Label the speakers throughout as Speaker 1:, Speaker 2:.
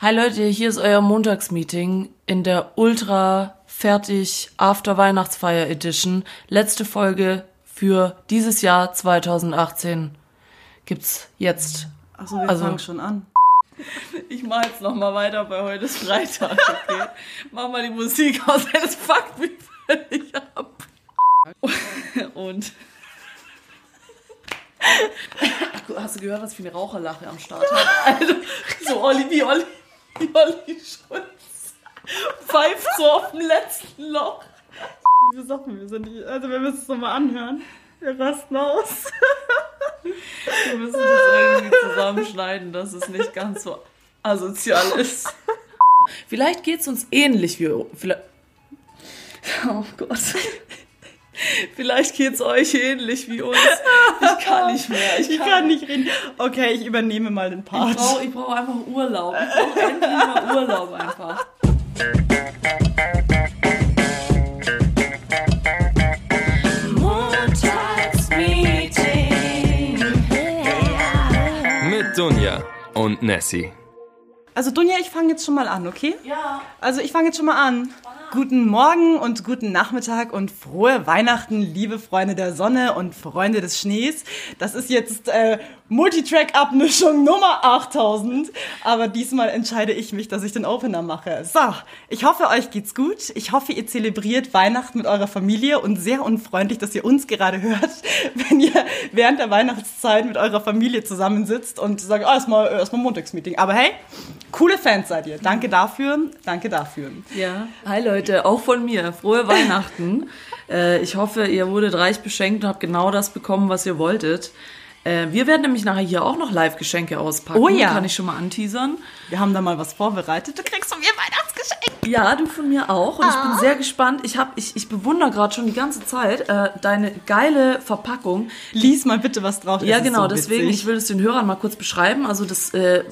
Speaker 1: Hi Leute, hier ist euer Montagsmeeting in der ultra fertig After Weihnachtsfeier Edition. Letzte Folge für dieses Jahr 2018 gibt's jetzt.
Speaker 2: Achso, wir
Speaker 1: Also-
Speaker 2: fangen schon an.
Speaker 1: Ich mach jetzt noch mal weiter, bei heute ist Freitag, okay? mach mal die Musik aus, das fuckt mich völlig ab. Und hast du gehört, was für eine Raucherlache am Start hat? Also, so Olli, wie Olli, wie Olli Schulz pfeift so auf dem letzten Loch.
Speaker 2: Wie Sachen wir sind nicht. Also, wir müssen es nochmal anhören. Wir rasten aus.
Speaker 1: Wir müssen das irgendwie zusammenschneiden, dass es nicht ganz so asozial ist. Vielleicht geht's uns ähnlich wie. Vielleicht, oh Gott. Vielleicht geht's euch ähnlich wie uns. Ich kann nicht mehr. Ich
Speaker 2: Ich
Speaker 1: kann,
Speaker 2: kann nicht reden. Okay, ich übernehme mal den
Speaker 1: Ich
Speaker 2: Part.
Speaker 1: brauche ich brauch einfach Urlaub. Ich brauche endlich mal Urlaub einfach.
Speaker 3: Mit Dunja und Nessie.
Speaker 2: Also, Dunja, ich fange jetzt schon mal an, okay?
Speaker 1: Ja.
Speaker 2: Also, ich fange jetzt schon mal an. Guten Morgen und guten Nachmittag und frohe Weihnachten, liebe Freunde der Sonne und Freunde des Schnees. Das ist jetzt äh, Multitrack-Abmischung Nummer 8000. Aber diesmal entscheide ich mich, dass ich den Opener mache. So, ich hoffe, euch geht's gut. Ich hoffe, ihr zelebriert Weihnachten mit eurer Familie und sehr unfreundlich, dass ihr uns gerade hört, wenn ihr während der Weihnachtszeit mit eurer Familie zusammensitzt und sagt, ah, erstmal erstmal Montagsmeeting. Aber hey, coole Fans seid ihr. Danke dafür, danke dafür.
Speaker 1: Ja. Hi Leute, auch von mir. Frohe Weihnachten. äh, ich hoffe, ihr wurdet reich beschenkt und habt genau das bekommen, was ihr wolltet. Äh, wir werden nämlich nachher hier auch noch Live-Geschenke auspacken.
Speaker 2: Oh ja.
Speaker 1: Kann ich schon mal anteasern.
Speaker 2: Wir haben da mal was vorbereitet. Du kriegst von mir Weihnachtsgeschenk.
Speaker 1: Ja, du von mir auch. Und ich bin sehr gespannt. Ich, hab, ich, ich bewundere gerade schon die ganze Zeit äh, deine geile Verpackung.
Speaker 2: Lies mal bitte was drauf.
Speaker 1: Ja,
Speaker 2: Es ist
Speaker 1: genau,
Speaker 2: so
Speaker 1: deswegen, ich will es den Hörern mal kurz beschreiben. Also das äh,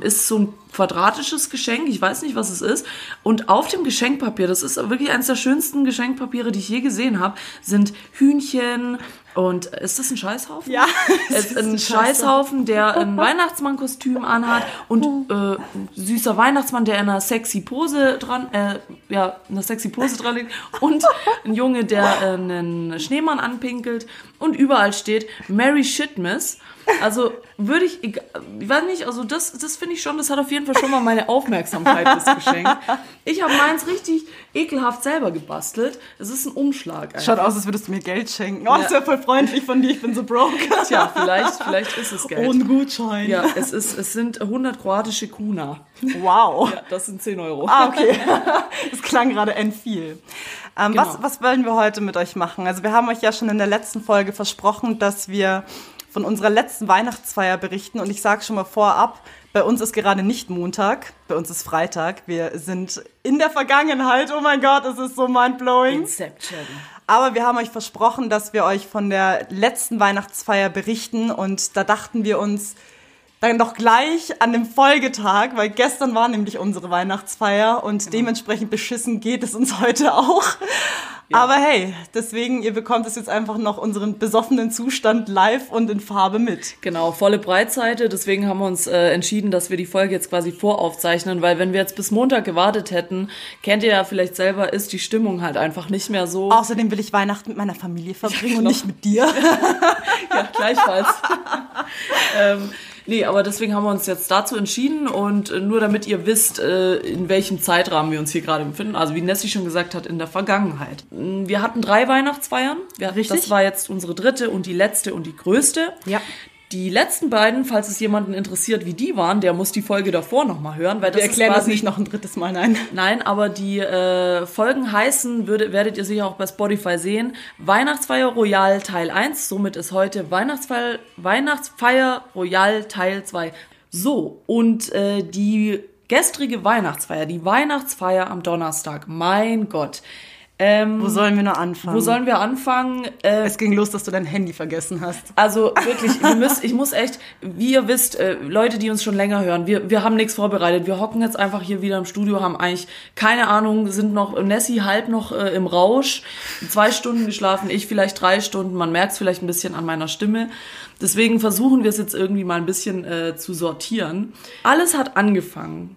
Speaker 1: ist so ein quadratisches Geschenk, ich weiß nicht, was es ist. Und auf dem Geschenkpapier, das ist wirklich eines der schönsten Geschenkpapiere, die ich je gesehen habe, sind Hühnchen und ist das ein Scheißhaufen?
Speaker 2: Ja,
Speaker 1: Es ist ein
Speaker 2: ein
Speaker 1: Scheißhaufen, der ein Weihnachtsmannkostüm anhat und äh, ein süßer Weihnachtsmann, der in einer sexy Pose dran, äh, ja, in einer sexy Pose dran liegt und ein Junge, der äh, einen Schneemann anpinkelt und überall steht Merry Shitmas. Also würde ich, egal- ich weiß nicht, also das, das finde ich schon, das hat auf jeden Fall schon mal meine Aufmerksamkeit, das Geschenk. Ich habe meins richtig ekelhaft selber gebastelt. Es ist ein Umschlag.
Speaker 2: Schaut aus, als würdest du mir Geld schenken. Oh, das wäre voll freundlich von dir. Ich bin so broke.
Speaker 1: Tja, vielleicht, vielleicht ist es Geld.
Speaker 2: Ohne Gutschein.
Speaker 1: Ja, es, ist, es sind 100 kroatische Kuna.
Speaker 2: Wow.
Speaker 1: Ja, das sind 10 Euro.
Speaker 2: Ah, okay. Das klang gerade end viel. Ähm,
Speaker 1: Genau.
Speaker 2: was, was wollen wir heute mit euch machen? Also wir haben euch ja schon in der letzten Folge versprochen, dass wir von unserer letzten Weihnachtsfeier berichten. Und ich sage schon mal vorab, bei uns ist gerade nicht Montag, bei uns ist Freitag. Wir sind in der Vergangenheit. Oh mein Gott, es ist so mindblowing.
Speaker 1: Inception.
Speaker 2: Aber wir haben euch versprochen, dass wir euch von der letzten Weihnachtsfeier berichten und da dachten wir uns dann doch gleich an dem Folgetag, weil gestern war nämlich unsere Weihnachtsfeier und dementsprechend beschissen geht es uns heute auch. Aber hey, deswegen, ihr bekommt es jetzt einfach noch unseren besoffenen Zustand live und in Farbe mit.
Speaker 1: Genau, volle Breitseite. Deswegen haben wir uns äh, entschieden, dass wir die Folge jetzt quasi voraufzeichnen, weil wenn wir jetzt bis Montag gewartet hätten, kennt ihr ja vielleicht selber, ist die Stimmung halt einfach nicht mehr so.
Speaker 2: Außerdem will ich Weihnachten mit meiner Familie verbringen und nicht mit dir.
Speaker 1: Ja, gleichfalls. ähm, nee, aber deswegen haben wir uns jetzt dazu entschieden und äh, nur damit ihr wisst, äh, in welchem Zeitrahmen wir uns hier gerade befinden, also wie Nessie schon gesagt hat, in der Vergangenheit. Mm, Wir hatten drei Weihnachtsfeiern. Wir,
Speaker 2: Richtig.
Speaker 1: Das war jetzt unsere dritte und die letzte und die größte.
Speaker 2: Ja.
Speaker 1: Die letzten beiden, falls es jemanden interessiert, wie die waren, der muss die Folge davor nochmal hören, weil das
Speaker 2: Wir erklären
Speaker 1: ist
Speaker 2: das
Speaker 1: quasi
Speaker 2: nicht noch ein drittes Mal, nein.
Speaker 1: Nein, aber die äh, Folgen heißen, würde, werdet ihr sicher auch bei Spotify sehen, Weihnachtsfeier Royal Teil 1. Somit ist heute Weihnachtsfeier, Weihnachtsfeier Royal Teil 2. So, und äh, die gestrige Weihnachtsfeier, die Weihnachtsfeier am Donnerstag, mein Gott. Ähm,
Speaker 2: Wo sollen wir nur anfangen?
Speaker 1: wo sollen wir anfangen? Äh,
Speaker 2: es ging los, dass du dein Handy vergessen hast.
Speaker 1: also wirklich, wir müssen, ich muss echt, wie ihr wisst, äh, Leute, die uns schon länger hören, wir, wir haben nichts vorbereitet. Wir hocken jetzt einfach hier wieder im Studio, haben eigentlich keine Ahnung, sind noch, Nessie halb noch äh, im Rausch, zwei Stunden geschlafen, ich vielleicht drei Stunden, man merkt es vielleicht ein bisschen an meiner Stimme. Deswegen versuchen wir es jetzt irgendwie mal ein bisschen äh, zu sortieren. Alles hat angefangen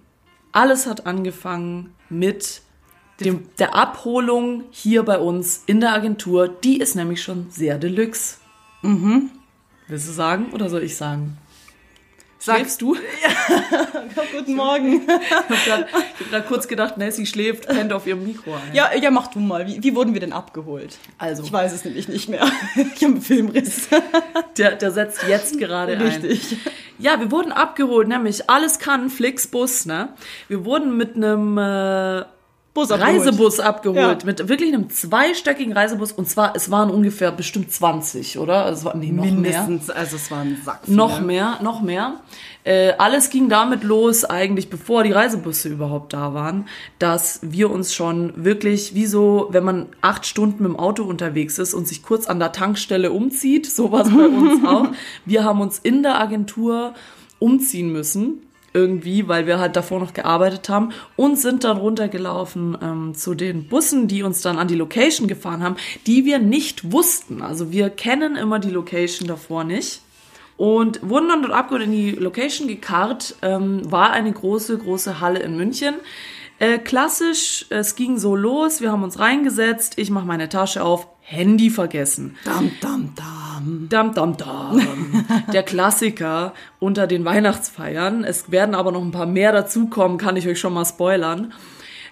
Speaker 1: Alles hat angefangen mit dem, der Abholung hier bei uns in der Agentur. Die ist nämlich schon sehr deluxe. Mhm. Willst du sagen oder soll ich sagen? Schläfst du?
Speaker 2: Guten Morgen.
Speaker 1: Ich habe gerade kurz gedacht, Nessie schläft, pennt auf ihrem Mikro ein.
Speaker 2: Ja, ja, mach du mal. Wie, wie wurden wir denn abgeholt?
Speaker 1: Also.
Speaker 2: Ich weiß es nämlich nicht mehr. Ich habe einen Filmriss.
Speaker 1: Der, der setzt jetzt gerade ein.
Speaker 2: Richtig.
Speaker 1: Ja, wir wurden abgeholt, nämlich alles kann, Flixbus, ne? Wir wurden mit einem äh,
Speaker 2: Bus abgeholt.
Speaker 1: Reisebus abgeholt,
Speaker 2: Ja.
Speaker 1: mit wirklich einem zweistöckigen Reisebus und zwar, es waren ungefähr bestimmt 20, oder? Es war, nee, noch mehr.
Speaker 2: Mindestens, also es war ein Sack.
Speaker 1: Noch mehr, noch mehr. Äh, alles ging damit los, eigentlich bevor die Reisebusse überhaupt da waren, dass wir uns schon wirklich, wie so, wenn man acht Stunden mit dem Auto unterwegs ist und sich kurz an der Tankstelle umzieht, sowas bei uns auch. Wir haben uns in der Agentur umziehen müssen. Irgendwie, weil wir halt davor noch gearbeitet haben und sind dann runtergelaufen ähm, zu den Bussen, die uns dann an die Location gefahren haben, die wir nicht wussten. Also wir kennen immer die Location davor nicht und wurden dann dort abgeholt in die Location gekarrt. Ähm, war eine große, große Halle in München. Äh, klassisch, es ging so los, wir haben uns reingesetzt, ich mache meine Tasche auf, Handy vergessen.
Speaker 2: Dam, dam, dam.
Speaker 1: Dam, dam, dam. Der Klassiker unter den Weihnachtsfeiern. Es werden aber noch ein paar mehr dazukommen, kann ich euch schon mal spoilern.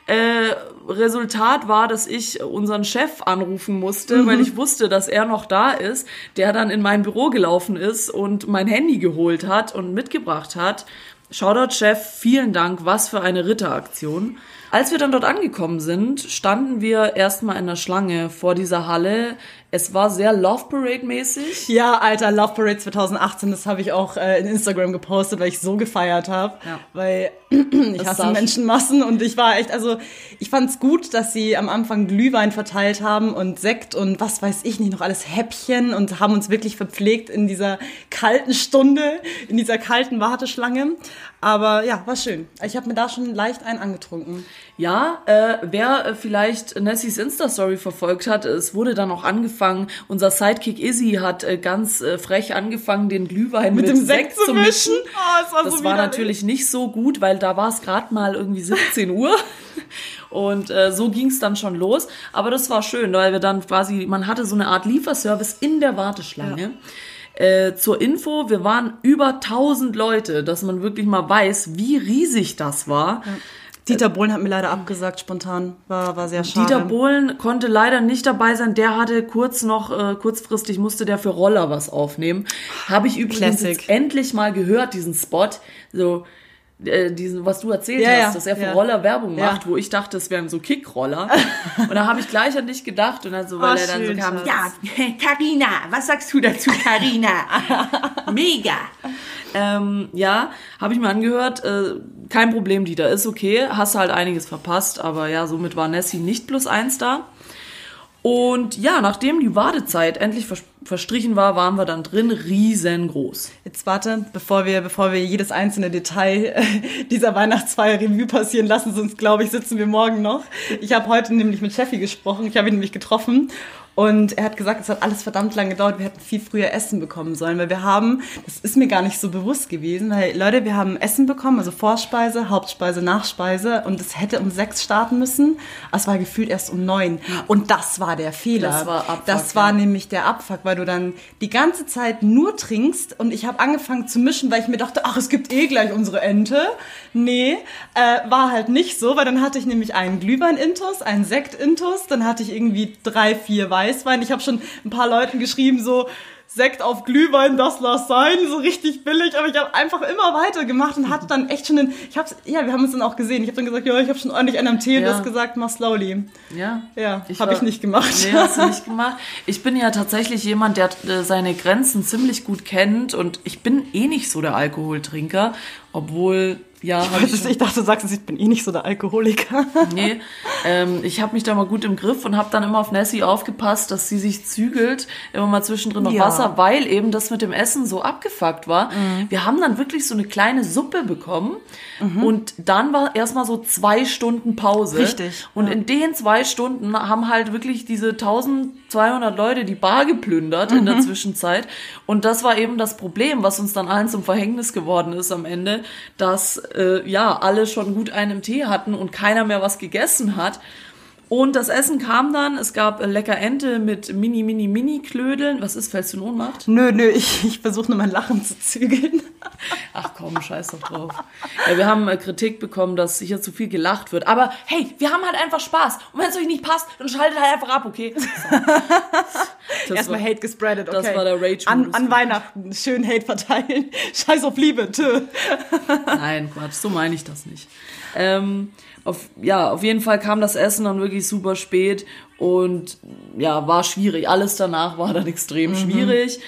Speaker 1: Äh, Resultat war, dass ich unseren Chef anrufen musste, weil ich wusste, dass er noch da ist, der dann in mein Büro gelaufen ist und mein Handy geholt hat und mitgebracht hat. Shoutout Chef, vielen Dank, was für eine Ritteraktion. Als wir dann dort angekommen sind, standen wir erstmal in der Schlange vor dieser Halle. Es war sehr Love Parade mäßig.
Speaker 2: Ja, Alter, Love Parade 2018, das habe ich auch äh, in Instagram gepostet, weil ich so gefeiert habe.
Speaker 1: Ja.
Speaker 2: Weil ich
Speaker 1: Das
Speaker 2: hasse Menschenmassen und ich war echt, also ich fand's gut, dass sie am Anfang Glühwein verteilt haben und Sekt und was weiß ich nicht, noch alles Häppchen und haben uns wirklich verpflegt in dieser kalten Stunde, in dieser kalten Warteschlange. Aber ja, war schön. Ich habe mir da schon leicht einen angetrunken.
Speaker 1: Ja, äh, wer äh, vielleicht Nessies Insta-Story verfolgt hat, es wurde dann auch angefangen, unser Sidekick Izzy hat äh, ganz äh, frech angefangen, den Glühwein mit,
Speaker 2: dem Sekt zu mischen. Oh, es war
Speaker 1: das
Speaker 2: so
Speaker 1: war natürlich nicht so gut, weil da war es gerade mal irgendwie 17 Uhr. Und äh, so ging es dann schon los. Aber das war schön, weil wir dann quasi, man hatte so eine Art Lieferservice in der Warteschlange. Äh, zur Info, wir waren über 1000 Leute, dass man wirklich mal weiß, wie riesig das war.
Speaker 2: Dieter Bohlen hat mir leider abgesagt, spontan. War, war sehr schade.
Speaker 1: Dieter Bohlen konnte leider nicht dabei sein. Der hatte kurz noch, äh, kurzfristig musste der für Roller was aufnehmen. Habe ich übrigens endlich mal gehört, diesen Spot. So, äh, diesen, was du erzählt
Speaker 2: Ja,
Speaker 1: hast,
Speaker 2: ja,
Speaker 1: dass er für
Speaker 2: ja.
Speaker 1: Roller Werbung
Speaker 2: Ja.
Speaker 1: macht, wo ich dachte, es wären so Kickroller. und da habe ich gleich an dich gedacht und dann so, weil
Speaker 2: Oh,
Speaker 1: er dann
Speaker 2: schön,
Speaker 1: so kam,
Speaker 2: Schatz.
Speaker 1: ja, Karina, was sagst du dazu, Karina? Mega. Ähm, ja, habe ich mir angehört. Äh, kein Problem, Dieter, ist okay. Hast halt einiges verpasst, aber ja, somit war Nessie nicht plus eins da. Und ja, nachdem die Wartezeit endlich vers verstrichen war, waren wir dann drin riesengroß.
Speaker 2: Jetzt warte, bevor wir, bevor wir jedes einzelne Detail äh, dieser Weihnachtsfeier Revue passieren lassen, sonst glaube ich, sitzen wir morgen noch. Ich habe heute nämlich mit Steffi gesprochen, ich habe ihn nämlich getroffen und er hat gesagt, es hat alles verdammt lange gedauert, wir hätten viel früher Essen bekommen sollen, weil wir haben, das ist mir gar nicht so bewusst gewesen, weil Leute, wir haben Essen bekommen, also Vorspeise, Hauptspeise, Nachspeise. Und es hätte um sechs starten müssen, es war gefühlt erst um neun. Und das war der Fehler.
Speaker 1: Das war Abfuck,
Speaker 2: Das war
Speaker 1: ja.
Speaker 2: nämlich der Abfuck, weil du dann die ganze Zeit nur trinkst. Und ich habe angefangen zu mischen, weil ich mir dachte, ach, es gibt eh gleich unsere Ente. Nee, äh, war halt nicht so, weil dann hatte ich nämlich einen Glühwein-Intus, einen Sekt-Intus, dann hatte ich irgendwie drei, vier Weißwein. Ich habe schon ein paar Leuten geschrieben, so Sekt auf Glühwein, das lass sein, so richtig billig, aber ich habe einfach immer weitergemacht und hatte dann echt schon den, ich hab's, ja, wir haben es dann auch gesehen, ich habe dann gesagt, ja, ich habe schon ordentlich einen am Tee und
Speaker 1: Ja.
Speaker 2: das gesagt, mach slowly.
Speaker 1: Ja.
Speaker 2: Ja,
Speaker 1: Ich
Speaker 2: habe ich nicht gemacht.
Speaker 1: Nee, hast du nicht gemacht. Ich bin ja tatsächlich jemand, der äh, seine Grenzen ziemlich gut kennt und ich bin eh nicht so der Alkoholtrinker, obwohl, ja, habe ich,
Speaker 2: Ich dachte, du sagst, ich bin eh nicht so der Alkoholiker.
Speaker 1: nee, ähm, ich habe mich da mal gut im Griff und habe dann immer auf Nessie aufgepasst, dass sie sich zügelt, immer mal zwischendrin noch
Speaker 2: Ja.
Speaker 1: Wasser, weil eben das mit dem Essen so abgefuckt war.
Speaker 2: Mhm.
Speaker 1: Wir haben dann wirklich so eine kleine Suppe bekommen und dann war erstmal so zwei Stunden Pause.
Speaker 2: Richtig,
Speaker 1: Und
Speaker 2: ja.
Speaker 1: in den zwei Stunden haben halt wirklich diese 1000 200 Leute die Bar geplündert in
Speaker 2: Mhm.
Speaker 1: der Zwischenzeit. Und das war eben das Problem, was uns dann allen zum Verhängnis geworden ist am Ende, dass äh, ja alle schon gut einen Tee hatten und keiner mehr was gegessen hat. Und das Essen kam dann, es gab äh, lecker Ente mit mini, mini, mini Klödeln. Was ist, fällst du in Ohnmacht?
Speaker 2: Nö, nö, ich, ich versuche nur mein Lachen zu zügeln.
Speaker 1: Ach komm, scheiß doch drauf. Ja, wir haben äh, Kritik bekommen, dass hier zu viel gelacht wird. Aber hey, wir haben halt einfach Spaß. Und wenn es euch nicht passt, dann schaltet halt einfach ab, okay? So. Das
Speaker 2: Erstmal Hate gespreadet, okay.
Speaker 1: das war der Rage-Modus
Speaker 2: An, an. Weihnachten schön Hate verteilen. Scheiß auf Liebe, tö.
Speaker 1: Nein, Quatsch, so meine ich das nicht. Ähm, auf, ja, auf jeden Fall kam das Essen dann wirklich super spät und ja, war schwierig. Alles danach war dann extrem schwierig.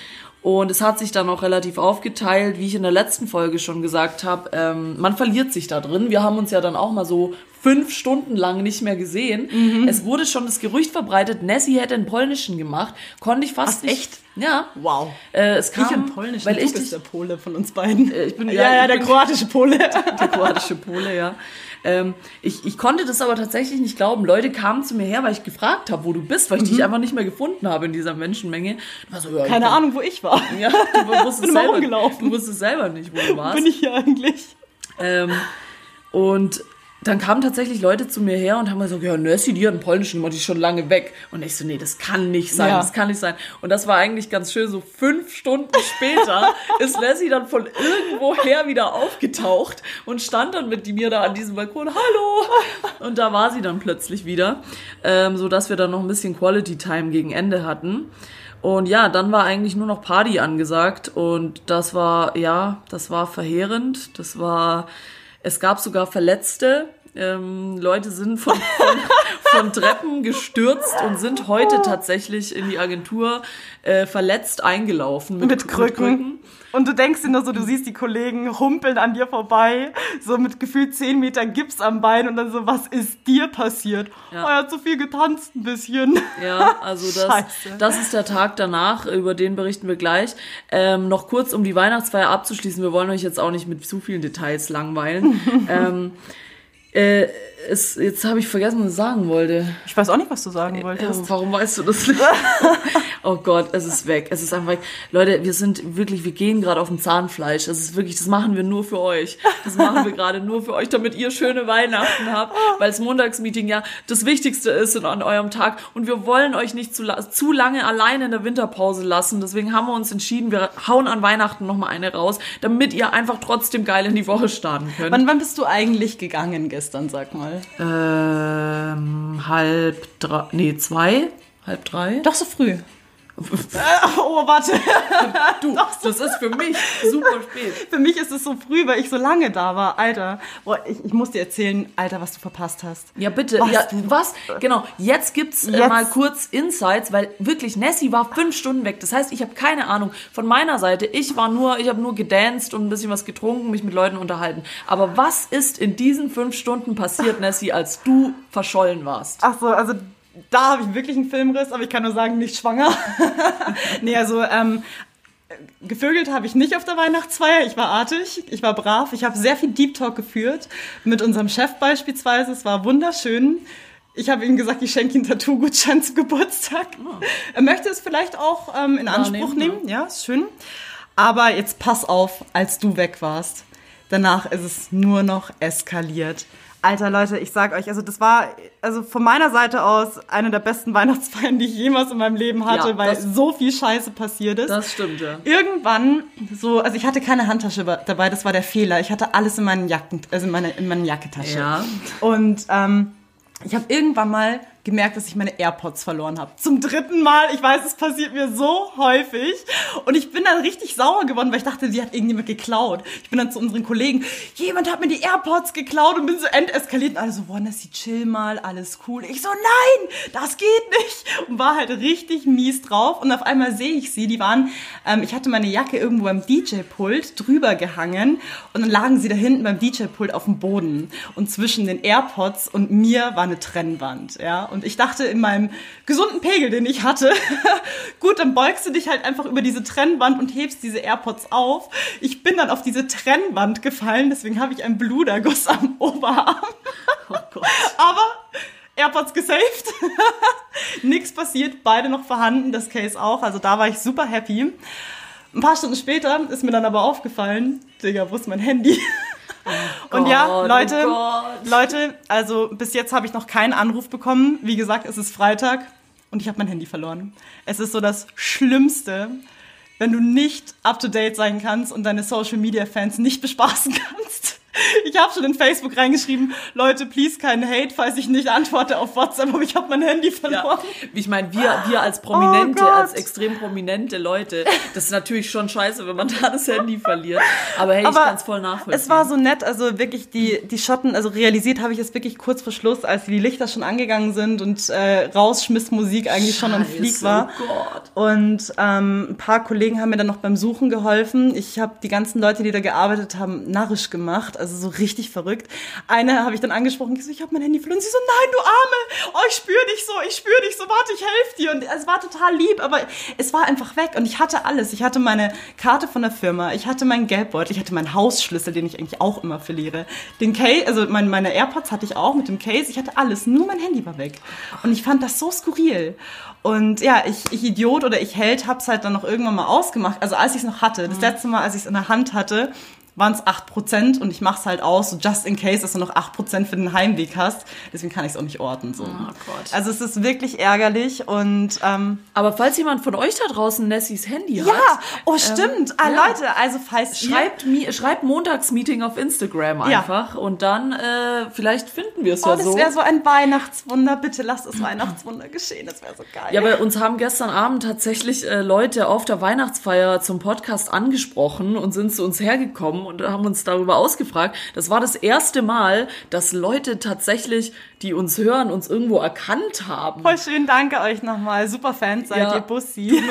Speaker 1: Und es hat sich dann auch relativ aufgeteilt, wie ich in der letzten Folge schon gesagt habe. Ähm, man verliert sich da drin. Wir haben uns ja dann auch mal so fünf Stunden lang nicht mehr gesehen. Es wurde schon das Gerücht verbreitet, Nessie hätte einen polnischen gemacht. Konnte ich fast
Speaker 2: Was,
Speaker 1: nicht.
Speaker 2: echt?
Speaker 1: Ja.
Speaker 2: Wow.
Speaker 1: Äh, es kam,
Speaker 2: Ich im Polnischen,
Speaker 1: weil
Speaker 2: du
Speaker 1: ich
Speaker 2: bist der Pole von uns beiden.
Speaker 1: ich bin-
Speaker 2: ja,
Speaker 1: ja,
Speaker 2: ja, der
Speaker 1: bin-
Speaker 2: kroatische Pole.
Speaker 1: der kroatische Pole, ja. Ähm, ich, ich konnte das aber tatsächlich nicht glauben. Leute kamen zu mir her, weil ich gefragt habe, wo du bist, weil ich dich einfach nicht mehr gefunden habe in dieser Menschenmenge. So, ja,
Speaker 2: Mhm. Keine Ahnung, wo ich war.
Speaker 1: Ja, du wusstest, selber, du wusstest selber nicht, wo du warst.
Speaker 2: Bin ich hier eigentlich?
Speaker 1: Ähm, und dann kamen tatsächlich Leute zu mir her und haben gesagt, ja, Nessie, die hat einen polnischen Nummer, die ist schon lange weg. Und ich so, nee, das kann nicht sein,
Speaker 2: Ja.
Speaker 1: das kann nicht sein. Und das war eigentlich ganz schön, so fünf Stunden später ist Nessie dann von irgendwoher wieder aufgetaucht und stand dann mit mir da an diesem Balkon, hallo! Und da war sie dann plötzlich wieder, ähm, so dass wir dann noch ein bisschen Quality Time gegen Ende hatten. Und ja, dann war eigentlich nur noch Party angesagt und das war, ja, das war verheerend. Das war, es gab sogar Verletzte. Ähm, Leute sind von, von, von Treppen gestürzt und sind heute tatsächlich in die Agentur äh, verletzt eingelaufen.
Speaker 2: Mit Krücken. Und du denkst dir nur so, du siehst die Kollegen humpeln an dir vorbei, so mit gefühlt 10 Meter Gips am Bein und dann so, was ist dir passiert?
Speaker 1: Ja.
Speaker 2: Oh, er hat zu viel getanzt ein bisschen.
Speaker 1: Ja, also das,
Speaker 2: Scheiße.
Speaker 1: das ist der Tag danach, über den berichten wir gleich. Ähm, noch kurz, um die Weihnachtsfeier abzuschließen, wir wollen euch jetzt auch nicht mit zu vielen Details langweilen. ähm, äh, es, jetzt habe ich vergessen, was ich sagen wollte.
Speaker 2: Ich weiß auch nicht, was du sagen wolltest.
Speaker 1: Ja, warum weißt du das nicht? oh Gott, es ist weg. Es ist einfach weg. Leute, wir sind wirklich, wir gehen gerade auf dem Zahnfleisch. Das ist wirklich, das machen wir nur für euch. Das machen wir gerade nur für euch, damit ihr schöne Weihnachten habt, weil das Montagsmeeting ja das Wichtigste ist an eurem Tag. Und wir wollen euch nicht zu, zu lange alleine in der Winterpause lassen. Deswegen haben wir uns entschieden, wir hauen an Weihnachten nochmal eine raus, damit ihr einfach trotzdem geil in die Woche starten könnt.
Speaker 2: Wann, wann bist du eigentlich gegangen gestern, sag mal?
Speaker 1: Ähm, halb drei, nee, zwei, halb drei.
Speaker 2: Doch so früh. Oh, warte.
Speaker 1: Du, das ist für mich super spät.
Speaker 2: Für mich ist es so früh, weil ich so lange da war. Alter, boah, ich, ich muss dir erzählen, Alter, was du verpasst hast.
Speaker 1: Ja, bitte.
Speaker 2: Was,
Speaker 1: ja, was? Genau. Jetzt gibt's äh,
Speaker 2: Jetzt-
Speaker 1: mal kurz Insights, weil wirklich Nessie war fünf Stunden weg. Das heißt, ich habe keine Ahnung von meiner Seite. Ich war nur, ich habe nur gedanced und ein bisschen was getrunken, mich mit Leuten unterhalten. Aber was ist in diesen fünf Stunden passiert, Nessie, als du verschollen warst?
Speaker 2: Ach so, also da habe ich wirklich einen Filmriss, aber ich kann nur sagen, nicht schwanger. nee, also ähm, gevögelt habe ich nicht auf der Weihnachtsfeier. Ich war artig, ich war brav. Ich habe sehr viel Deep Talk geführt mit unserem Chef beispielsweise. Es war wunderschön. Ich habe ihm gesagt, ich schenke ihm Tattoo-Gutschein zum Geburtstag. Er möchte es vielleicht auch ähm, in Anspruch
Speaker 1: nehmen,
Speaker 2: nehmen. Ja, ist schön. Aber jetzt pass auf, als du weg warst. Danach ist es nur noch eskaliert. Alter Leute, ich sag euch, also das war also von meiner Seite aus eine der besten Weihnachtsfeiern, die ich jemals in meinem Leben hatte,
Speaker 1: Ja,
Speaker 2: weil so viel Scheiße passiert ist.
Speaker 1: Das stimmt, ja.
Speaker 2: Irgendwann so, also ich hatte keine Handtasche dabei, das war der Fehler. Ich hatte alles in meinen Jacken, also in meiner in meiner Jacketasche.
Speaker 1: Ja.
Speaker 2: Und ähm, ich habe irgendwann mal gemerkt, dass ich meine AirPods verloren habe. Zum dritten Mal. Ich weiß, es passiert mir so häufig. Und ich bin dann richtig sauer geworden, weil ich dachte, sie hat irgendjemand geklaut. Ich bin dann zu unseren Kollegen, jemand hat mir die AirPods geklaut und bin so endeskaliert. Und alle so, boah, Nessie, chill mal, alles cool. Ich so, nein, das geht nicht. Und war halt richtig mies drauf. Und auf einmal sehe ich sie, die waren, ähm, ich hatte meine Jacke irgendwo beim DJ-Pult drüber gehangen. Und dann lagen sie da hinten beim DJ-Pult auf dem Boden. Und zwischen den AirPods und mir war eine Trennwand, ja. Und ich dachte in meinem gesunden Pegel, den ich hatte, gut, dann beugst du dich halt einfach über diese Trennwand und hebst diese AirPods auf. Ich bin dann auf diese Trennwand gefallen, deswegen habe ich einen Bluterguss am Oberarm.
Speaker 1: Oh Gott.
Speaker 2: Aber AirPods gesaved. Nichts passiert, beide noch vorhanden, das Case auch. Also da war ich super happy. Ein paar Stunden später ist mir dann aber aufgefallen, Digga, wo ist mein Handy? Und ja,
Speaker 1: Gott, oh
Speaker 2: Leute,
Speaker 1: Gott.
Speaker 2: Leute, also bis jetzt habe ich noch keinen Anruf bekommen. Wie gesagt, es ist Freitag und ich habe mein Handy verloren. Es ist so das Schlimmste, wenn du nicht up to date sein kannst und deine Social Media Fans nicht bespaßen kannst. Ich habe schon in Facebook reingeschrieben, Leute, please keinen Hate, falls ich nicht antworte auf WhatsApp, aber ich habe mein Handy verloren.
Speaker 1: Ja, ich meine, wir, wir als Prominente,
Speaker 2: Oh
Speaker 1: als extrem prominente Leute, das ist natürlich schon scheiße, wenn man da das Handy verliert. Aber hey, ich
Speaker 2: Aber
Speaker 1: kann es voll nachvollziehen.
Speaker 2: Es war so nett, also wirklich die, die Schotten, also realisiert habe ich es wirklich kurz vor Schluss, als die Lichter schon angegangen sind und äh, rausschmiss Musik eigentlich schon am
Speaker 1: Scheiße,
Speaker 2: Flieg war.
Speaker 1: Oh Gott.
Speaker 2: Und ähm, ein paar Kollegen haben mir dann noch beim Suchen geholfen. Ich habe die ganzen Leute, die da gearbeitet haben, narrisch gemacht, also so richtig verrückt. Eine habe ich dann angesprochen, ich so, ich habe mein Handy verloren. Sie so, nein, du Arme, oh, ich spüre dich so, ich spüre dich so, warte, ich helfe dir. Und es war total lieb, aber es war einfach weg. Und ich hatte alles. Ich hatte meine Karte von der Firma, ich hatte meinen Geldbeutel, ich hatte meinen Hausschlüssel, den ich eigentlich auch immer verliere. Den Case, also mein, meine AirPods hatte ich auch mit dem Case, ich hatte alles, nur mein Handy war weg. Und ich fand das so skurril. Und ja, ich, ich Idiot oder ich Held hab's halt dann noch irgendwann mal ausgemacht. Also als ich es noch hatte, das letzte Mal, als ich es in der Hand hatte, waren es 8% und ich mach's halt aus, so just in case, dass du noch 8% für den Heimweg hast. Deswegen kann ich es auch nicht orten. So.
Speaker 1: Oh Gott.
Speaker 2: Also es ist wirklich ärgerlich und ähm,
Speaker 1: Aber falls jemand von euch da draußen Nessies Handy
Speaker 2: ja,
Speaker 1: hat,
Speaker 2: oh stimmt. ah,
Speaker 1: ja.
Speaker 2: Leute, also falls ihr-
Speaker 1: schreibt, mi schreibt Montagsmeeting auf Instagram
Speaker 2: Ja.
Speaker 1: einfach und dann äh, vielleicht finden wir es
Speaker 2: Oh,
Speaker 1: ja
Speaker 2: das
Speaker 1: so.
Speaker 2: wäre so ein Weihnachtswunder. Bitte lasst das Weihnachtswunder geschehen. Das wäre so geil.
Speaker 1: Ja, bei uns haben gestern Abend tatsächlich äh, Leute auf der Weihnachtsfeier zum Podcast angesprochen und sind zu uns hergekommen und haben uns darüber ausgefragt. Das war das erste Mal, dass Leute tatsächlich, die uns hören, uns irgendwo erkannt haben.
Speaker 2: Voll schön, danke euch nochmal. Super Fans seid
Speaker 1: Ja.
Speaker 2: ihr, Bussi.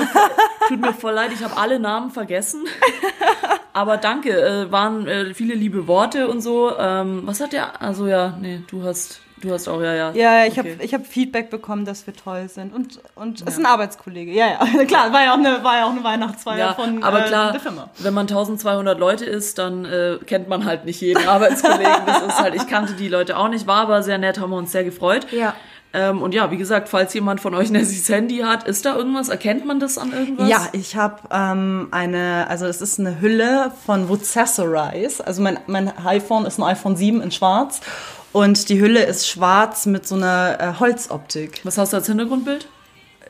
Speaker 1: Tut mir voll leid, ich habe alle Namen vergessen. Aber danke, äh, waren äh, viele liebe Worte und so. Ähm, was hat der? Also ja, nee, du hast, du hast auch ja, ja.
Speaker 2: Ja, ich
Speaker 1: Okay.
Speaker 2: habe ich hab Feedback bekommen, dass wir toll sind. Und, und es ist ein Arbeitskollege. Ja, ja. Klar, war ja auch eine, war ja auch eine Weihnachtsfeier
Speaker 1: Ja,
Speaker 2: von
Speaker 1: aber
Speaker 2: äh,
Speaker 1: klar,
Speaker 2: der Firma.
Speaker 1: wenn man 1200 Leute ist, dann äh, kennt man halt nicht jeden Arbeitskollegen. Das ist halt, ich kannte die Leute auch nicht, war aber sehr nett, haben wir uns sehr gefreut.
Speaker 2: Ja.
Speaker 1: Ähm, und ja, wie gesagt, falls jemand von euch Nessies Handy hat, ist da irgendwas? Erkennt man das an irgendwas?
Speaker 2: Ja, ich habe ähm, eine, also das ist eine Hülle von Vocessorize. Also mein, mein iPhone ist ein iPhone 7 in schwarz. Und die Hülle ist schwarz mit so einer äh, Holzoptik.
Speaker 1: Was hast du als Hintergrundbild?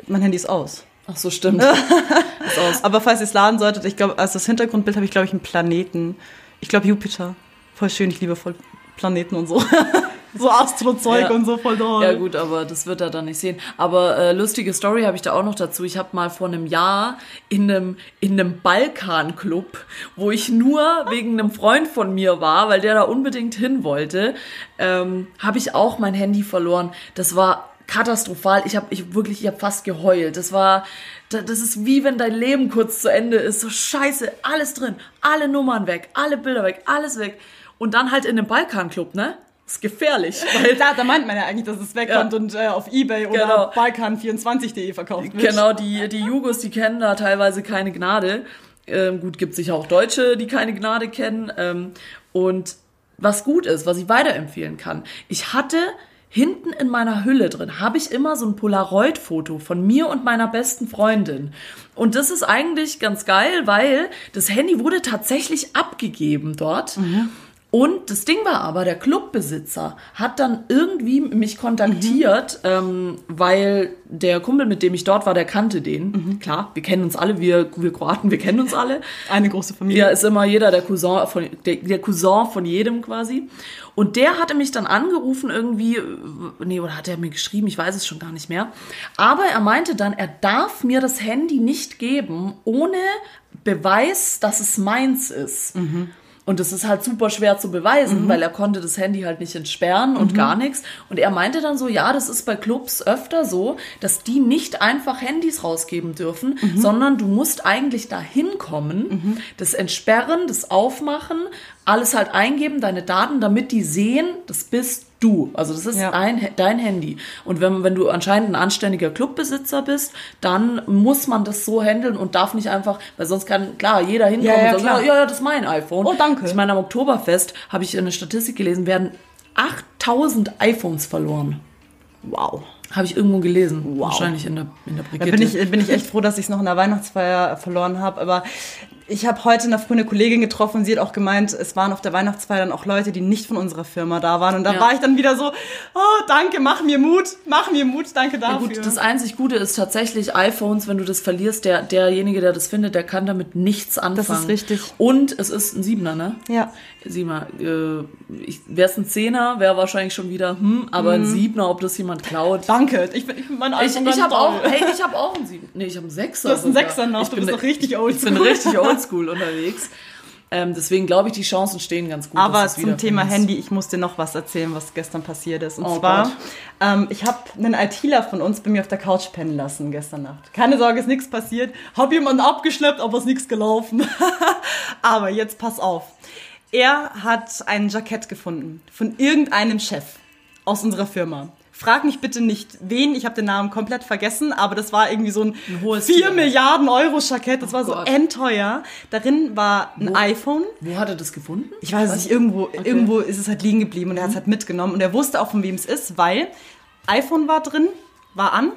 Speaker 2: Mein Handy ist aus.
Speaker 1: Ach so, stimmt. ist aus.
Speaker 2: Aber falls ihr es laden solltet, ich glaube, als das Hintergrundbild habe ich, glaube ich, einen Planeten. Ich glaube Jupiter. Voll schön, ich liebe voll Planeten und so. so Astrozeug
Speaker 1: Ja.
Speaker 2: und so voll toll.
Speaker 1: Ja gut, aber das wird er dann nicht sehen. Aber äh, lustige Story habe ich da auch noch dazu. Ich habe mal vor einem Jahr in einem in einem Balkanclub, wo ich nur wegen einem Freund von mir war, weil der da unbedingt hin wollte, ähm, habe ich auch mein Handy verloren. Das war katastrophal. Ich habe ich wirklich, ich habe fast geheult. Das war, da- das ist wie wenn dein Leben kurz zu Ende ist. So scheiße, alles drin, alle Nummern weg, alle Bilder weg, alles weg. Und dann halt in einem Balkanclub, ne? ist gefährlich, weil
Speaker 2: Da, da meint man ja eigentlich, dass es wegkommt und äh, auf Ebay oder
Speaker 1: Genau.
Speaker 2: Balkan24.de verkauft wird.
Speaker 1: Genau, die, die Jugos, die kennen da teilweise keine Gnade. Ähm, gut, gibt sicher auch Deutsche, die keine Gnade kennen. Ähm, und was gut ist, was ich weiterempfehlen kann. Ich hatte hinten in meiner Hülle drin, habe ich immer so ein Polaroid-Foto von mir und meiner besten Freundin. Und das ist eigentlich ganz geil, weil das Handy wurde tatsächlich abgegeben dort. Und das Ding war aber, der Clubbesitzer hat dann irgendwie mich kontaktiert, ähm, weil der Kumpel, mit dem ich dort war, der kannte den. Klar, wir kennen uns alle, wir, wir Kroaten, wir kennen uns alle.
Speaker 2: Eine große Familie.
Speaker 1: Ja, ist immer jeder der Cousin von, der, der Cousin von jedem quasi. Und der hatte mich dann angerufen irgendwie, nee, oder hat er mir geschrieben, ich weiß es schon gar nicht mehr. Aber er meinte dann, er darf mir das Handy nicht geben, ohne Beweis, dass es meins ist. Und das ist halt super schwer zu beweisen, weil er konnte das Handy halt nicht entsperren und gar nichts. Und er meinte dann so, ja, das ist bei Clubs öfter so, dass die nicht einfach Handys rausgeben dürfen, sondern du musst eigentlich da hinkommen, das entsperren, das aufmachen, alles halt eingeben, deine Daten, damit die sehen, das bist du. Also das ist
Speaker 2: Ja.
Speaker 1: ein, dein Handy. Und wenn, wenn du anscheinend ein anständiger Clubbesitzer bist, dann muss man das so handeln und darf nicht einfach, weil sonst kann, klar, jeder hinkommen
Speaker 2: Ja, ja,
Speaker 1: und sagen, ja, ja, das ist mein iPhone.
Speaker 2: Oh, danke.
Speaker 1: Ich meine, am Oktoberfest habe ich eine Statistik gelesen, werden 8000 iPhones verloren.
Speaker 2: Wow.
Speaker 1: Habe ich irgendwo gelesen. Wahrscheinlich in der, in der
Speaker 2: Da
Speaker 1: Brigitte.
Speaker 2: bin ich, bin ich echt froh, dass ich es noch in der Weihnachtsfeier verloren habe. Aber ich habe heute in der Früh eine Kollegin getroffen und sie hat auch gemeint, es waren auf der Weihnachtsfeier dann auch Leute, die nicht von unserer Firma da waren. Und da
Speaker 1: Ja.
Speaker 2: war ich dann wieder so, oh, danke, mach mir Mut, mach mir Mut, danke
Speaker 1: Ja,
Speaker 2: dafür.
Speaker 1: gut, das einzig Gute ist tatsächlich iPhones, wenn du das verlierst, der, derjenige, der das findet, der kann damit nichts anfangen.
Speaker 2: ist richtig.
Speaker 1: Und es ist ein Siebener, ne?
Speaker 2: ja.
Speaker 1: Siebener, äh, wäre es ein Zehner, wäre wahrscheinlich schon wieder, hm, aber ein Siebener, ob das jemand klaut.
Speaker 2: Danke, ich bin, ich bin mein
Speaker 1: Ich, ich habe auch, hey, ich habe auch einen Sieben. Nee, ich habe einen Sechser.
Speaker 2: Du hast einen
Speaker 1: sogar.
Speaker 2: Sechser noch,
Speaker 1: Ich
Speaker 2: du
Speaker 1: bin
Speaker 2: bist doch richtig oldschool.
Speaker 1: Ich bin richtig oldschool unterwegs. Ähm, deswegen glaube ich, die Chancen stehen ganz gut.
Speaker 2: Aber zum Thema. Handy, ich muss dir noch was erzählen, was gestern passiert ist. Und
Speaker 1: Oh
Speaker 2: zwar, ähm, ich habe einen ITler von uns bei mir auf der Couch pennen lassen gestern Nacht. Keine Sorge, ist nichts passiert. Hab jemanden abgeschleppt, aber ist nichts gelaufen. aber jetzt pass auf. Er hat ein Jackett gefunden von irgendeinem Chef aus unserer Firma. Frag mich bitte nicht, wen, ich habe den Namen komplett vergessen, aber das war irgendwie so ein,
Speaker 1: hohes
Speaker 2: 4
Speaker 1: Tier.
Speaker 2: Milliarden Euro Jackett, das war so
Speaker 1: Gott.
Speaker 2: endteuer. Darin war ein iPhone,
Speaker 1: Wo hat er das gefunden?
Speaker 2: ich weiß es nicht, irgendwo, irgendwo ist es halt liegen geblieben und er hat
Speaker 1: Mhm.
Speaker 2: es halt mitgenommen und er wusste auch, von wem es ist, weil iPhone war drin, war an,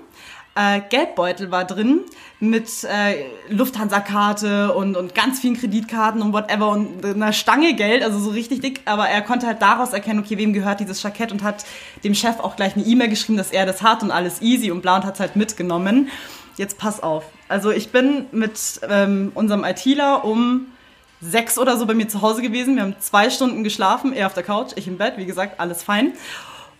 Speaker 2: äh, Geldbeutel war drin mit äh, Lufthansa-Karte und, und ganz vielen Kreditkarten und whatever und einer Stange Geld, also so richtig dick, aber er konnte halt daraus erkennen, okay, wem gehört dieses Jackett und hat dem Chef auch gleich eine E-Mail geschrieben, dass er das hat und alles easy und bla und hat es halt mitgenommen. Jetzt pass auf. Also ich bin mit ähm, unserem ITler um sechs oder so bei mir zu Hause gewesen. Wir haben zwei Stunden geschlafen, er auf der Couch, ich im Bett, wie gesagt, alles fein.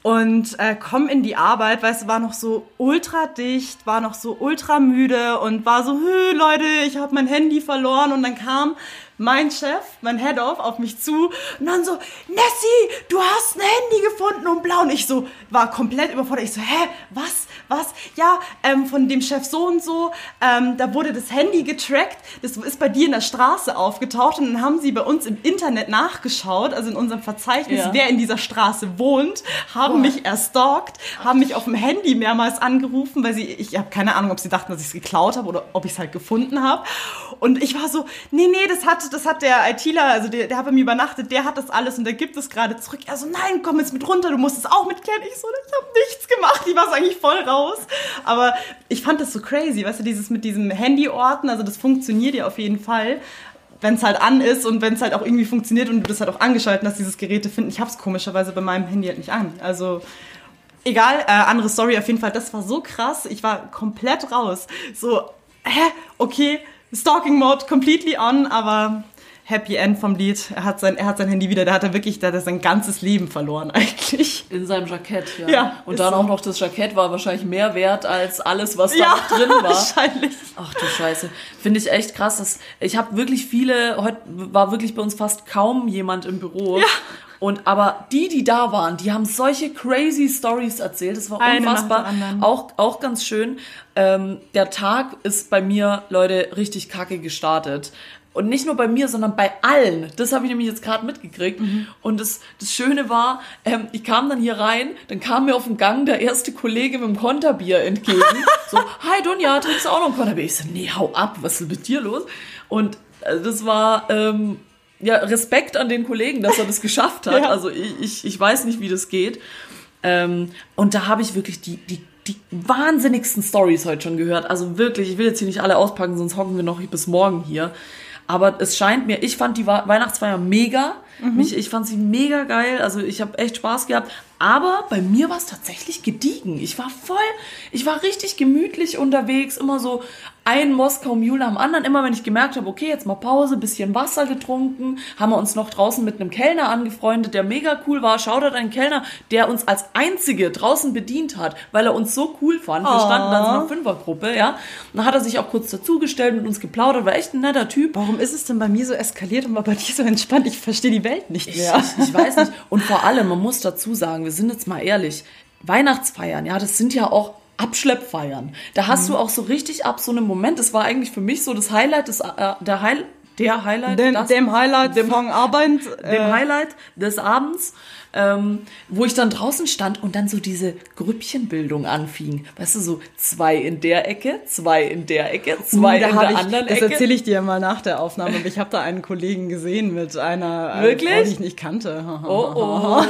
Speaker 2: Und äh, komm in die Arbeit, weißt du, war noch so ultra dicht, war noch so ultra müde und war so, Leute, ich habe mein Handy verloren. Und dann kam mein Chef, mein Head-Off, auf mich zu und dann so, Nessie, du hast ein Handy gefunden und blau. Und ich so, war komplett überfordert. Ich so, hä, was, was? Ja, ähm, von dem Chef so und so, ähm, da wurde das Handy getrackt, das ist bei dir in der Straße aufgetaucht und dann haben sie bei uns im Internet nachgeschaut, also in unserem Verzeichnis,
Speaker 1: Ja.
Speaker 2: wer in dieser Straße wohnt, haben mich erstalkt, haben mich auf dem Handy mehrmals angerufen, weil sie, ich habe keine Ahnung, ob sie dachten, dass ich es geklaut habe oder ob ich es halt gefunden habe. Und ich war so, nee, nee, das hat, das hat der ITler, also der, der hat bei mir übernachtet, der hat das alles und der gibt es gerade zurück. Er so, nein, komm jetzt mit runter, du musst es auch mitklären. Ich so, ich habe nichts gemacht, ich war eigentlich voll raus. Aber ich fand das so crazy, weißt du, dieses mit diesem Handyorten, also das funktioniert ja auf jeden Fall wenn es halt an ist und wenn es halt auch irgendwie funktioniert und du das halt auch angeschalten hast, dieses Geräte finden. Ich habe es komischerweise bei meinem Handy halt nicht an. Also egal, äh, andere Story auf jeden Fall. Das war so krass. Ich war komplett raus. So, hä, okay, Stalking Mode completely on, aber Happy End vom Lied. Er hat sein, er hat sein Handy wieder. Da hat er wirklich, da hat er sein ganzes Leben verloren eigentlich.
Speaker 1: In seinem Jackett, ja.
Speaker 2: Ja,
Speaker 1: Und dann
Speaker 2: so.
Speaker 1: auch noch das Jackett war wahrscheinlich mehr wert als alles, was da
Speaker 2: Ja,
Speaker 1: drin war.
Speaker 2: wahrscheinlich.
Speaker 1: Ach du Scheiße. Finde ich echt krass. Dass, ich habe wirklich viele, heute war wirklich bei uns fast kaum jemand im Büro.
Speaker 2: Ja.
Speaker 1: Und aber die, die da waren, die haben solche crazy Stories erzählt. Das war
Speaker 2: Eine
Speaker 1: unfassbar. Auch, auch ganz schön. Ähm, der Tag ist bei mir, Leute, richtig kacke gestartet. Und nicht nur bei mir, sondern bei allen. Das habe ich nämlich jetzt gerade mitgekriegt.
Speaker 2: Mhm.
Speaker 1: Und das, das Schöne war, ähm, ich kam dann hier rein, dann kam mir auf dem Gang der erste Kollege mit dem Konterbier entgegen. so, hi Dunja, trinkst du auch noch ein Konterbier? Ich so, nee, hau ab, was ist mit dir los? Und äh, das war, ähm, ja, Respekt an den Kollegen, dass er das geschafft hat.
Speaker 2: Ja.
Speaker 1: Also ich, ich, ich weiß nicht, wie das geht. Ähm, und da habe ich wirklich die, die, die wahnsinnigsten Stories heute schon gehört. Also wirklich, ich will jetzt hier nicht alle auspacken, sonst hocken wir noch bis morgen hier. Aber es scheint mir, ich fand die Weihnachtsfeier mega. Mich, ich fand sie mega geil. Also ich habe echt Spaß gehabt. Aber bei mir war es tatsächlich gediegen. Ich war voll, ich war richtig gemütlich unterwegs. Immer so ein Moskau Mule am anderen. Immer wenn ich gemerkt habe, okay, jetzt mal Pause, bisschen Wasser getrunken, haben wir uns noch draußen mit einem Kellner angefreundet, der mega cool war. Shoutout an einen Kellner, der uns als einzige draußen bedient hat, weil er uns so cool fand. Wir standen dann so in einer Fünfergruppe, ja. Und dann hat er sich auch kurz dazugestellt, mit uns geplaudert, war echt ein netter Typ.
Speaker 2: Warum ist es denn bei mir so eskaliert und war bei dir so entspannt? Ich verstehe die Welt nicht
Speaker 1: Ich,
Speaker 2: mehr.
Speaker 1: ich, ich weiß nicht. Und vor allem, man muss dazu sagen, wir sind jetzt mal ehrlich, Weihnachtsfeiern, ja, das sind ja auch Abschleppfeiern. Da hast du auch so richtig ab so einem Moment, das war eigentlich für mich so das Highlight des, äh, der Heil, der Highlight,
Speaker 2: Dem,
Speaker 1: das,
Speaker 2: dem Highlight
Speaker 1: dem-
Speaker 2: Abend.
Speaker 1: dem
Speaker 2: äh,
Speaker 1: Highlight des Abends, ähm, wo ich dann draußen stand und dann so diese Grüppchenbildung anfing. Weißt du, so zwei in der Ecke, zwei in der Ecke, zwei
Speaker 2: Uh,
Speaker 1: in der
Speaker 2: ich,
Speaker 1: anderen
Speaker 2: das
Speaker 1: Ecke.
Speaker 2: erzähle ich dir mal nach der Aufnahme. Aber ich habe da einen Kollegen gesehen mit einer
Speaker 1: Wirklich?
Speaker 2: Frau, die ich nicht kannte.
Speaker 1: Oh, oh,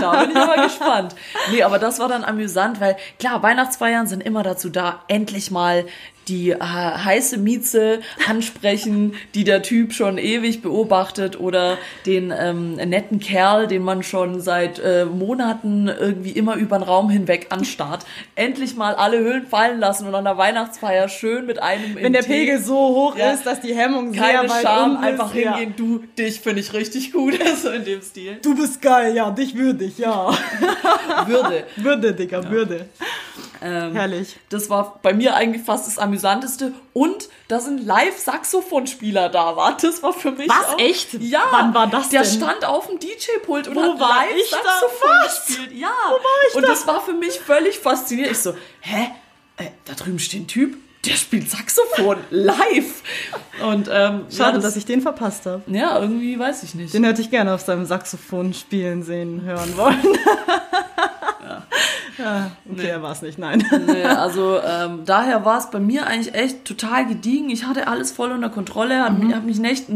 Speaker 1: da bin ich aber gespannt. Nee, aber das war dann amüsant, weil klar, Weihnachtsfeiern sind immer dazu da, endlich mal die äh, heiße Mieze ansprechen, die der Typ schon ewig beobachtet oder den ähm, netten Kerl, den man schon seit äh, Monaten irgendwie immer über den Raum hinweg anstarrt. Endlich mal alle Hüllen fallen lassen und an der Weihnachtsfeier schön mit einem
Speaker 2: Wenn der Pegel so hoch
Speaker 1: Ja.
Speaker 2: ist, dass die Hemmung
Speaker 1: keine
Speaker 2: sehr weit
Speaker 1: Scham,
Speaker 2: unten
Speaker 1: einfach
Speaker 2: ist, ja.
Speaker 1: hingehen, du, dich finde ich richtig gut, so in dem Stil.
Speaker 2: Du bist geil, ja, dich würde ich, ja.
Speaker 1: Würde.
Speaker 2: Würde, Digga, würde.
Speaker 1: Ähm,
Speaker 2: Herrlich.
Speaker 1: Das war bei mir eigentlich fast das Amüsanteste. Und dass ein Live-Saxophonspieler da war. Das war für mich
Speaker 2: Was,
Speaker 1: auch,
Speaker 2: echt?
Speaker 1: Ja.
Speaker 2: Wann war das
Speaker 1: Der
Speaker 2: denn?
Speaker 1: stand auf dem DJ-Pult und
Speaker 2: Wo
Speaker 1: hat
Speaker 2: war ich da?
Speaker 1: Live-Saxophon
Speaker 2: Was?
Speaker 1: gespielt. Ja.
Speaker 2: war ich
Speaker 1: und
Speaker 2: da?
Speaker 1: das war für mich völlig faszinierend. Ich so, hä? Äh, da drüben steht ein Typ, der spielt Saxophon live. Und ähm,
Speaker 2: Schade,
Speaker 1: ja,
Speaker 2: dass ich den verpasst habe.
Speaker 1: Ja, irgendwie weiß ich nicht.
Speaker 2: Den hätte ich gerne auf seinem Saxophon spielen, sehen, hören wollen. ja. okay, er war es nicht, nein.
Speaker 1: Nee, also ähm, daher war es bei mir eigentlich echt total gediegen. Ich hatte alles voll unter Kontrolle, habe
Speaker 2: Mhm.
Speaker 1: mich, hab mich nicht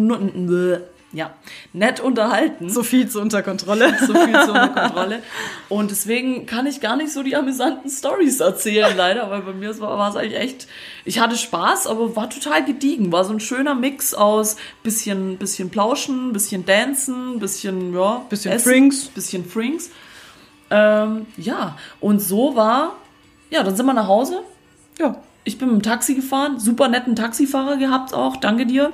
Speaker 1: ja, nett unterhalten.
Speaker 2: So viel zu unter Kontrolle.
Speaker 1: so viel zu unter Kontrolle. Und deswegen kann ich gar nicht so die amüsanten Stories erzählen, leider, weil bei mir war war es eigentlich echt, ich hatte Spaß, aber war total gediegen. War so ein schöner Mix aus bisschen, bisschen Plauschen, bisschen Dancen, bisschen, ja,
Speaker 2: Bisschen Frinks.
Speaker 1: Bisschen Frinks. Ähm, ja, und so war, ja, dann sind wir nach Hause.
Speaker 2: Ja.
Speaker 1: Ich bin mit dem Taxi gefahren, super netten Taxifahrer gehabt auch, danke dir.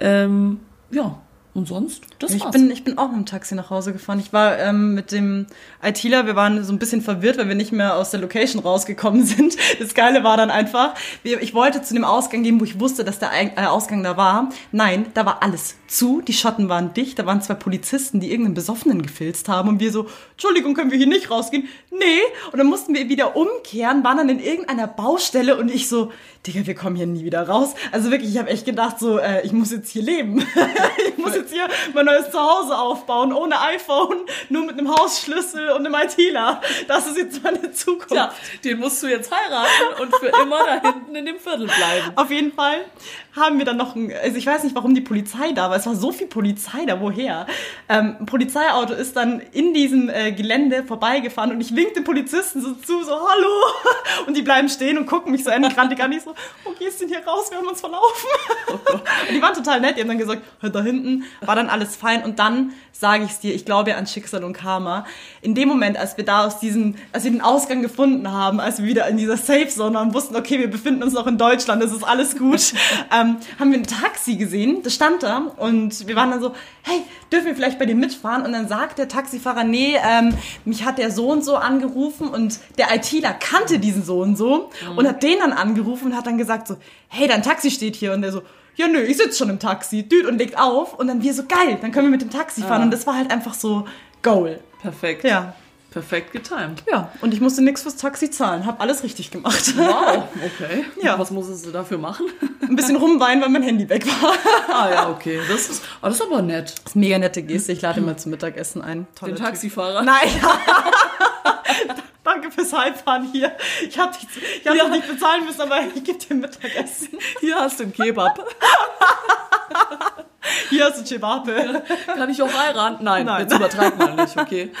Speaker 1: Ähm, ja, und sonst, das
Speaker 2: Ich
Speaker 1: war's.
Speaker 2: bin, ich bin auch mit dem Taxi nach Hause gefahren. Ich war ähm, mit dem ITler, wir waren so ein bisschen verwirrt, weil wir nicht mehr aus der Location rausgekommen sind. Das Geile war dann einfach, ich wollte zu dem Ausgang gehen, wo ich wusste, dass der äh, Ausgang da war. Nein, da war alles zu, die Schotten waren dicht, da waren zwei Polizisten, die irgendeinen Besoffenen gefilzt haben und wir so, Entschuldigung, können wir hier nicht rausgehen? Nee. Und dann mussten wir wieder umkehren, waren dann in irgendeiner Baustelle und ich so, Digga, wir kommen hier nie wieder raus. Also wirklich, ich habe echt gedacht so, äh, ich muss jetzt hier leben. ich muss jetzt hier mein neues Zuhause aufbauen, ohne iPhone, nur mit einem Hausschlüssel und einem ITler. Das ist jetzt meine Zukunft.
Speaker 1: Ja, den musst du jetzt heiraten und für immer da hinten in dem Viertel bleiben.
Speaker 2: Auf jeden Fall haben wir dann noch ein, also ich weiß nicht, warum die Polizei da war. Es war so viel Polizei da, woher? Ähm, ein Polizeiauto ist dann in diesem äh, Gelände vorbeigefahren und ich wink den Polizisten so zu, so hallo. Und die bleiben stehen und gucken mich so an, grantig an. Ich so, wo gehst du denn hier raus? Wir haben uns verlaufen. Und die waren total nett. Die haben dann gesagt, hör da hinten war dann alles fein. Und dann sage ich es dir, ich glaube ja an Schicksal und Karma. In dem Moment, als wir da aus diesem, als wir den Ausgang gefunden haben, als wir wieder in dieser Safe Zone waren, wussten, okay, wir befinden uns noch in Deutschland, es ist alles gut, ähm, haben wir ein Taxi gesehen, das stand da und wir waren dann so, hey, dürfen wir vielleicht bei dir mitfahren? Und dann sagt der Taxifahrer, nee, ähm, mich hat der so und so angerufen und der ITler kannte diesen so und so und hat den dann angerufen und hat dann gesagt so, hey, dein Taxi steht hier und der so, ja nö, ich sitze schon im Taxi, düt und legt auf und dann wir so, geil, dann können wir mit dem Taxi fahren
Speaker 1: Ah.
Speaker 2: und das war halt einfach so Goal.
Speaker 1: Perfekt.
Speaker 2: Ja.
Speaker 1: Perfekt getimed.
Speaker 2: Ja, und ich musste nichts fürs Taxi zahlen, hab alles richtig gemacht.
Speaker 1: Wow, okay.
Speaker 2: Ja.
Speaker 1: Was musstest du dafür machen?
Speaker 2: Ein bisschen rumweinen, weil mein Handy weg war.
Speaker 1: ah ja, okay. Das ist, ah, das ist aber nett.
Speaker 2: Das ist mega nette Geste, ich lade mal zum Mittagessen ein. Toller
Speaker 1: Den
Speaker 2: Typ.
Speaker 1: Taxifahrer.
Speaker 2: Nein. Danke fürs Heimfahren hier. Ich habe dich, ich hab
Speaker 1: Ja.
Speaker 2: dich nicht bezahlen müssen, aber ich gebe dir Mittagessen.
Speaker 1: Hier hast du einen Kebab.
Speaker 2: Hier hast du Cevape.
Speaker 1: Kann ich auch heiraten? Nein,
Speaker 2: Nein.
Speaker 1: jetzt übertreib mal nicht, okay?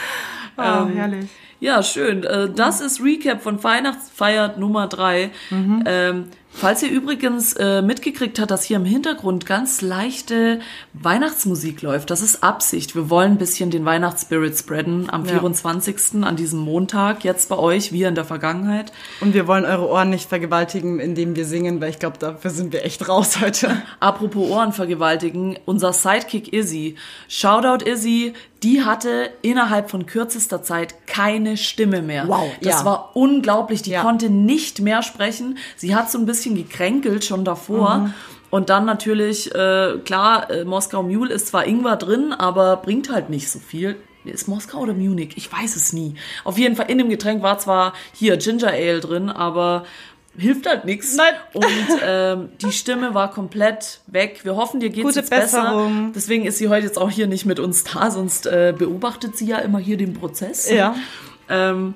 Speaker 2: Ah,
Speaker 1: Ähm,
Speaker 2: herrlich.
Speaker 1: Ja, schön. Äh, Das ist Recap von Weihnachtsfeier Nummer drei.
Speaker 2: Mhm.
Speaker 1: Ähm, falls ihr übrigens äh, mitgekriegt habt, dass hier im Hintergrund ganz leichte Weihnachtsmusik läuft, das ist Absicht. Wir wollen ein bisschen den Weihnachtsspirit spreaden am
Speaker 2: Ja.
Speaker 1: 24. an diesem Montag, jetzt bei euch, wie in der Vergangenheit.
Speaker 2: Und wir wollen eure Ohren nicht vergewaltigen, indem wir singen, weil ich glaube, dafür sind wir echt raus heute.
Speaker 1: Apropos Ohren vergewaltigen, unser Sidekick Izzy. Shoutout Izzy, die hatte innerhalb von kürzester Zeit keine Stimme mehr.
Speaker 2: Wow,
Speaker 1: Das
Speaker 2: ja.
Speaker 1: war unglaublich. Die
Speaker 2: Ja.
Speaker 1: konnte nicht mehr sprechen. Sie hat so ein bisschen gekränkelt schon davor.
Speaker 2: Mhm.
Speaker 1: Und dann natürlich, äh, klar, äh, Moskau Mule ist zwar Ingwer drin, aber bringt halt nicht so viel. Ist Moskau oder Munich? Ich weiß es nie. Auf jeden Fall in dem Getränk war zwar hier Ginger Ale drin, aber hilft halt nichts.
Speaker 2: Nein.
Speaker 1: Und ähm, die Stimme war komplett weg. Wir hoffen, dir geht's
Speaker 2: Gute
Speaker 1: jetzt besser.
Speaker 2: Besserung.
Speaker 1: Deswegen ist sie heute jetzt auch hier nicht mit uns da, sonst äh, beobachtet sie ja immer hier den Prozess.
Speaker 2: Ja.
Speaker 1: Ähm,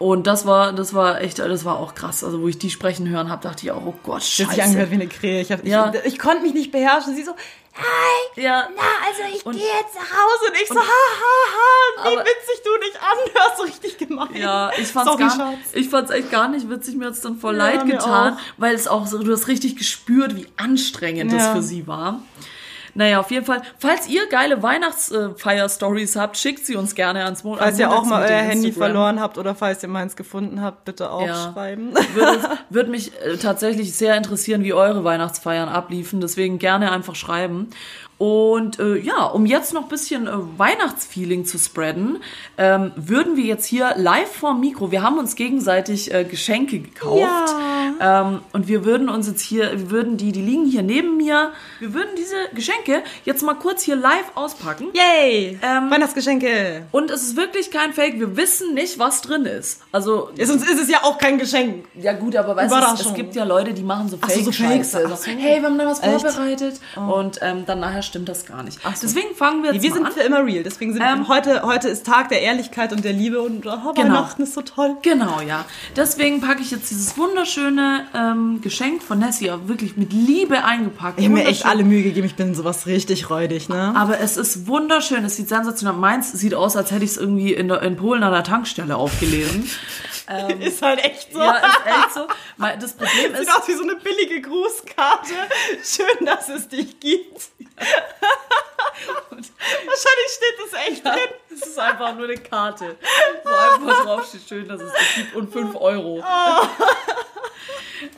Speaker 1: und das war, das war echt, das war auch krass. Also wo ich die sprechen hören habe, dachte ich auch, oh Gott, scheiße.
Speaker 2: angehört wie eine Krähe. Ich, hab,
Speaker 1: Ja.
Speaker 2: ich, ich konnte mich nicht beherrschen. Sie so, hi,
Speaker 1: Ja,
Speaker 2: na, also ich
Speaker 1: Und-
Speaker 2: gehe jetzt nach Hause. Und ich so, ha, ha, ha, wie witzig du dich anhörst. So richtig gemein.
Speaker 1: Ja, ich fand's,
Speaker 2: Sorry,
Speaker 1: gar,
Speaker 2: Schatz.
Speaker 1: ich fand's echt gar nicht witzig. Mir hat's dann voll
Speaker 2: Ja,
Speaker 1: leid getan, weil es auch so, du hast richtig gespürt, wie anstrengend das für sie war. Naja, auf jeden Fall, falls ihr geile Weihnachtsfeier-Stories habt, schickt sie uns gerne ans Monat.
Speaker 2: Falls ihr auch mal euer Handy verloren habt oder falls ihr meins gefunden habt, bitte aufschreiben.
Speaker 1: Würde, würde mich äh, tatsächlich sehr interessieren, wie eure Weihnachtsfeiern abliefen. Deswegen gerne einfach schreiben. Und äh, ja, um jetzt noch ein bisschen äh, Weihnachtsfeeling zu spreaden, ähm, würden wir jetzt hier live vorm Mikro, wir haben uns gegenseitig äh, Geschenke gekauft. Ähm, und wir würden uns jetzt hier, wir würden die, die liegen hier neben mir, wir würden diese Geschenke jetzt mal kurz hier live auspacken.
Speaker 2: Yay!
Speaker 1: Ähm,
Speaker 2: Weihnachtsgeschenke.
Speaker 1: Und es ist wirklich kein Fake, wir wissen nicht, was drin ist. Also,
Speaker 2: Ja, sonst ist es ja auch kein Geschenk.
Speaker 1: ja gut, aber weißt du, es, gibt ja Leute, die machen so
Speaker 2: Ach so, so
Speaker 1: Fake-Scheiße.
Speaker 2: Fakes.
Speaker 1: So,
Speaker 2: Ach so.
Speaker 1: Hey, wir haben da was
Speaker 2: Echt?
Speaker 1: vorbereitet. Und ähm, dann nachher stimmt das gar nicht. Deswegen fangen wir jetzt
Speaker 2: Nee, wir sind
Speaker 1: an.
Speaker 2: für immer real. Deswegen sind
Speaker 1: Ähm,
Speaker 2: heute, heute ist Tag der Ehrlichkeit und der Liebe und oh, Weihnachten ist so toll.
Speaker 1: Genau, ja. Deswegen packe ich jetzt dieses wunderschöne ähm, Geschenk von Nessie auch wirklich mit Liebe eingepackt.
Speaker 2: Ich habe mir echt alle Mühe gegeben. Ich bin sowas richtig räudig, ne?
Speaker 1: Aber es ist wunderschön. Es sieht sensationell. Meins sieht aus, als hätte ich es irgendwie in, der, in Polen an der Tankstelle aufgelesen.
Speaker 2: ist halt echt so.
Speaker 1: ja, ist echt so. Das Problem ist,
Speaker 2: Sieht aus wie so eine billige Grußkarte. Schön, dass es dich gibt. Wahrscheinlich steht das echt drin.
Speaker 1: Es ist einfach nur eine Karte, wo einfach drauf steht, schön, dass es das gibt und 5 Euro.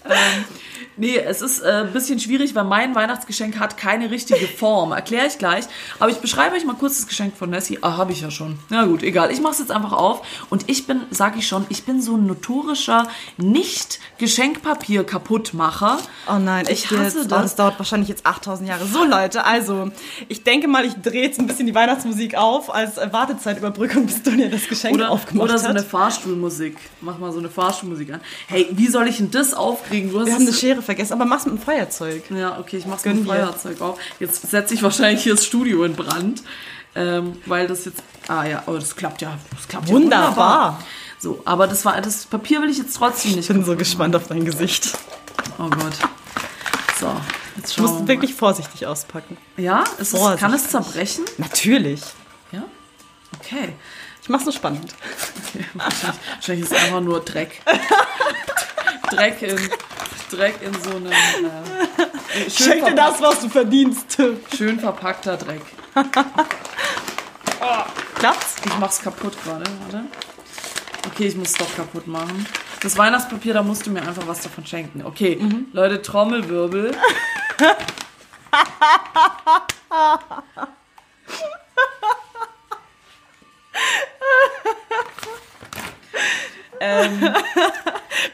Speaker 1: ähm, nee, es ist äh, ein bisschen schwierig, weil mein Weihnachtsgeschenk hat keine richtige Form. Erkläre ich gleich. Aber ich beschreibe euch mal kurz das Geschenk von Nessie. Ah, habe ich ja schon. Na gut, egal. Ich mache es jetzt einfach auf. Und ich bin, sage ich schon, ich bin so ein notorischer Nicht-Geschenkpapier-Kaputtmacher.
Speaker 2: Oh nein,
Speaker 1: Ich
Speaker 2: echt
Speaker 1: hasse
Speaker 2: jetzt?
Speaker 1: das.
Speaker 2: Oh, das dauert wahrscheinlich jetzt 8000 Jahre. So Leute, also ich denke mal, ich drehe jetzt ein bisschen die Weihnachtsmusik auf als äh, Wartezeitüberbrückung, bis Donja das Geschenk
Speaker 1: Oder,
Speaker 2: aufgemacht
Speaker 1: oder so
Speaker 2: hat.
Speaker 1: eine Fahrstuhlmusik. Mach mal so eine Fahrstuhlmusik an. Hey, wie soll ich denn das aufkriegen? Du hast
Speaker 2: Wir haben eine
Speaker 1: es-
Speaker 2: Schere vergessen, aber mach's mit dem Feuerzeug.
Speaker 1: Ja, okay, ich mach's
Speaker 2: Gönn
Speaker 1: mit dem. Feuerzeug auf. Jetzt setze ich wahrscheinlich hier das Studio in Brand. Ähm, weil das jetzt. Ah ja, aber das klappt ja. Das klappt ja
Speaker 2: Wunderbar.
Speaker 1: So, aber das war das Papier will ich jetzt trotzdem nicht.
Speaker 2: Ich bin so gespannt auf dein Gesicht.
Speaker 1: Oh Gott. So, jetzt
Speaker 2: Du
Speaker 1: schauen
Speaker 2: musst
Speaker 1: wir
Speaker 2: wirklich vorsichtig auspacken.
Speaker 1: Ja, es ist,
Speaker 2: Vorsichtig.
Speaker 1: kann es zerbrechen?
Speaker 2: Natürlich.
Speaker 1: Ja. Okay.
Speaker 2: Ich mach's nur spannend.
Speaker 1: okay. Wahrscheinlich, wahrscheinlich ist es einfach nur Dreck. Dreck in Dreck in so einem äh,
Speaker 2: Schenk dir das, was du verdienst.
Speaker 1: schön verpackter Dreck.
Speaker 2: Klappt's?
Speaker 1: Ich mach's kaputt gerade, warte. Okay, ich muss es doch kaputt machen. Das Weihnachtspapier, da musst du mir einfach was davon schenken. Okay, Leute, Trommelwirbel. ähm,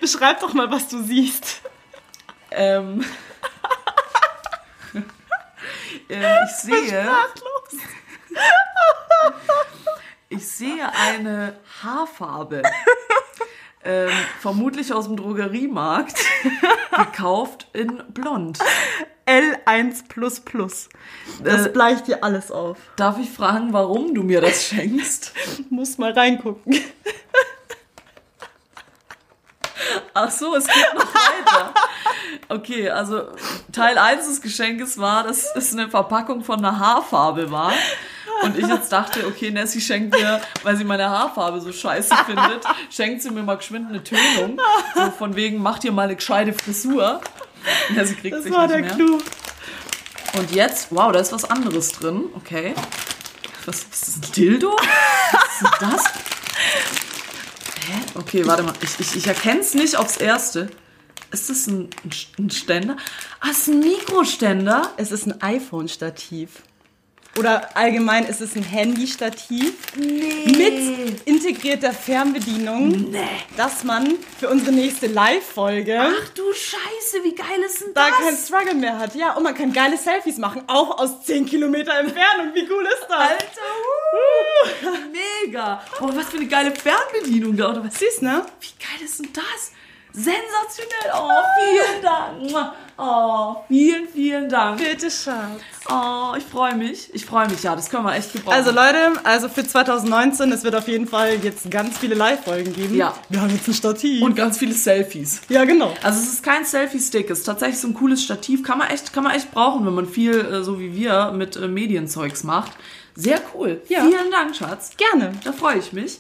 Speaker 2: Beschreib doch mal, was du siehst.
Speaker 1: Ähm, ähm, ich sehe, ich sehe eine Haarfarbe. Ähm, vermutlich aus dem Drogeriemarkt. gekauft in blond.
Speaker 2: L1++. Das
Speaker 1: Äh,
Speaker 2: bleicht dir alles auf.
Speaker 1: Darf ich fragen, warum du mir das schenkst?
Speaker 2: Muss mal reingucken.
Speaker 1: Ach so, es geht noch weiter. Okay, also Teil 1 des Geschenkes war, dass es eine Verpackung von einer Haarfarbe war. Und ich jetzt dachte, okay, Nessie schenkt mir, weil sie meine Haarfarbe so scheiße findet, schenkt sie mir mal geschwind eine Tönung. So von wegen, mach dir mal eine gescheite Frisur. Nessie kriegt
Speaker 2: Das
Speaker 1: sich
Speaker 2: war
Speaker 1: nicht
Speaker 2: der
Speaker 1: mehr.
Speaker 2: Clou.
Speaker 1: Und jetzt, wow, da ist was anderes drin. Okay. Was ist das? Ein Dildo? Was ist denn das? Hä? Okay, warte mal. Ich, ich, ich erkenne es nicht aufs Erste. Ist das ein, ein Ständer? Ah, es ist ein Mikroständer.
Speaker 2: Es ist ein iPhone-Stativ. Oder allgemein ist es ein Handy-Stativ
Speaker 1: Nee.
Speaker 2: mit integrierter Fernbedienung,
Speaker 1: Nee.
Speaker 2: dass man für unsere nächste Live-Folge
Speaker 1: Ach du Scheiße, wie geil ist denn
Speaker 2: da
Speaker 1: das?
Speaker 2: keinen Struggle mehr hat. Ja, und man kann geile Selfies machen, auch aus 10 Kilometer Entfernung. Wie cool ist das?
Speaker 1: Alter, uh, mega. Oh, was für eine geile Fernbedienung da. Oder was?
Speaker 2: Süß, ne?
Speaker 1: Wie geil ist denn das? Sensationell. Oh, vielen Dank. Oh, vielen, vielen Dank.
Speaker 2: Bitte, Schatz.
Speaker 1: Oh, ich freue mich. Ich freue mich, ja, das können wir echt gebrauchen.
Speaker 2: Also Leute, also für 2019, es wird auf jeden Fall jetzt ganz viele Live-Folgen geben.
Speaker 1: Ja.
Speaker 2: Wir haben jetzt ein Stativ.
Speaker 1: und ganz viele Selfies.
Speaker 2: ja, genau.
Speaker 1: Also es ist kein Selfie-Stick, es ist tatsächlich so ein cooles Stativ. Kann man echt, kann man echt brauchen, wenn man viel, äh, so wie wir, mit äh, Medienzeugs macht. Sehr cool.
Speaker 2: Ja.
Speaker 1: Vielen Dank, Schatz.
Speaker 2: Gerne.
Speaker 1: Da freue ich mich.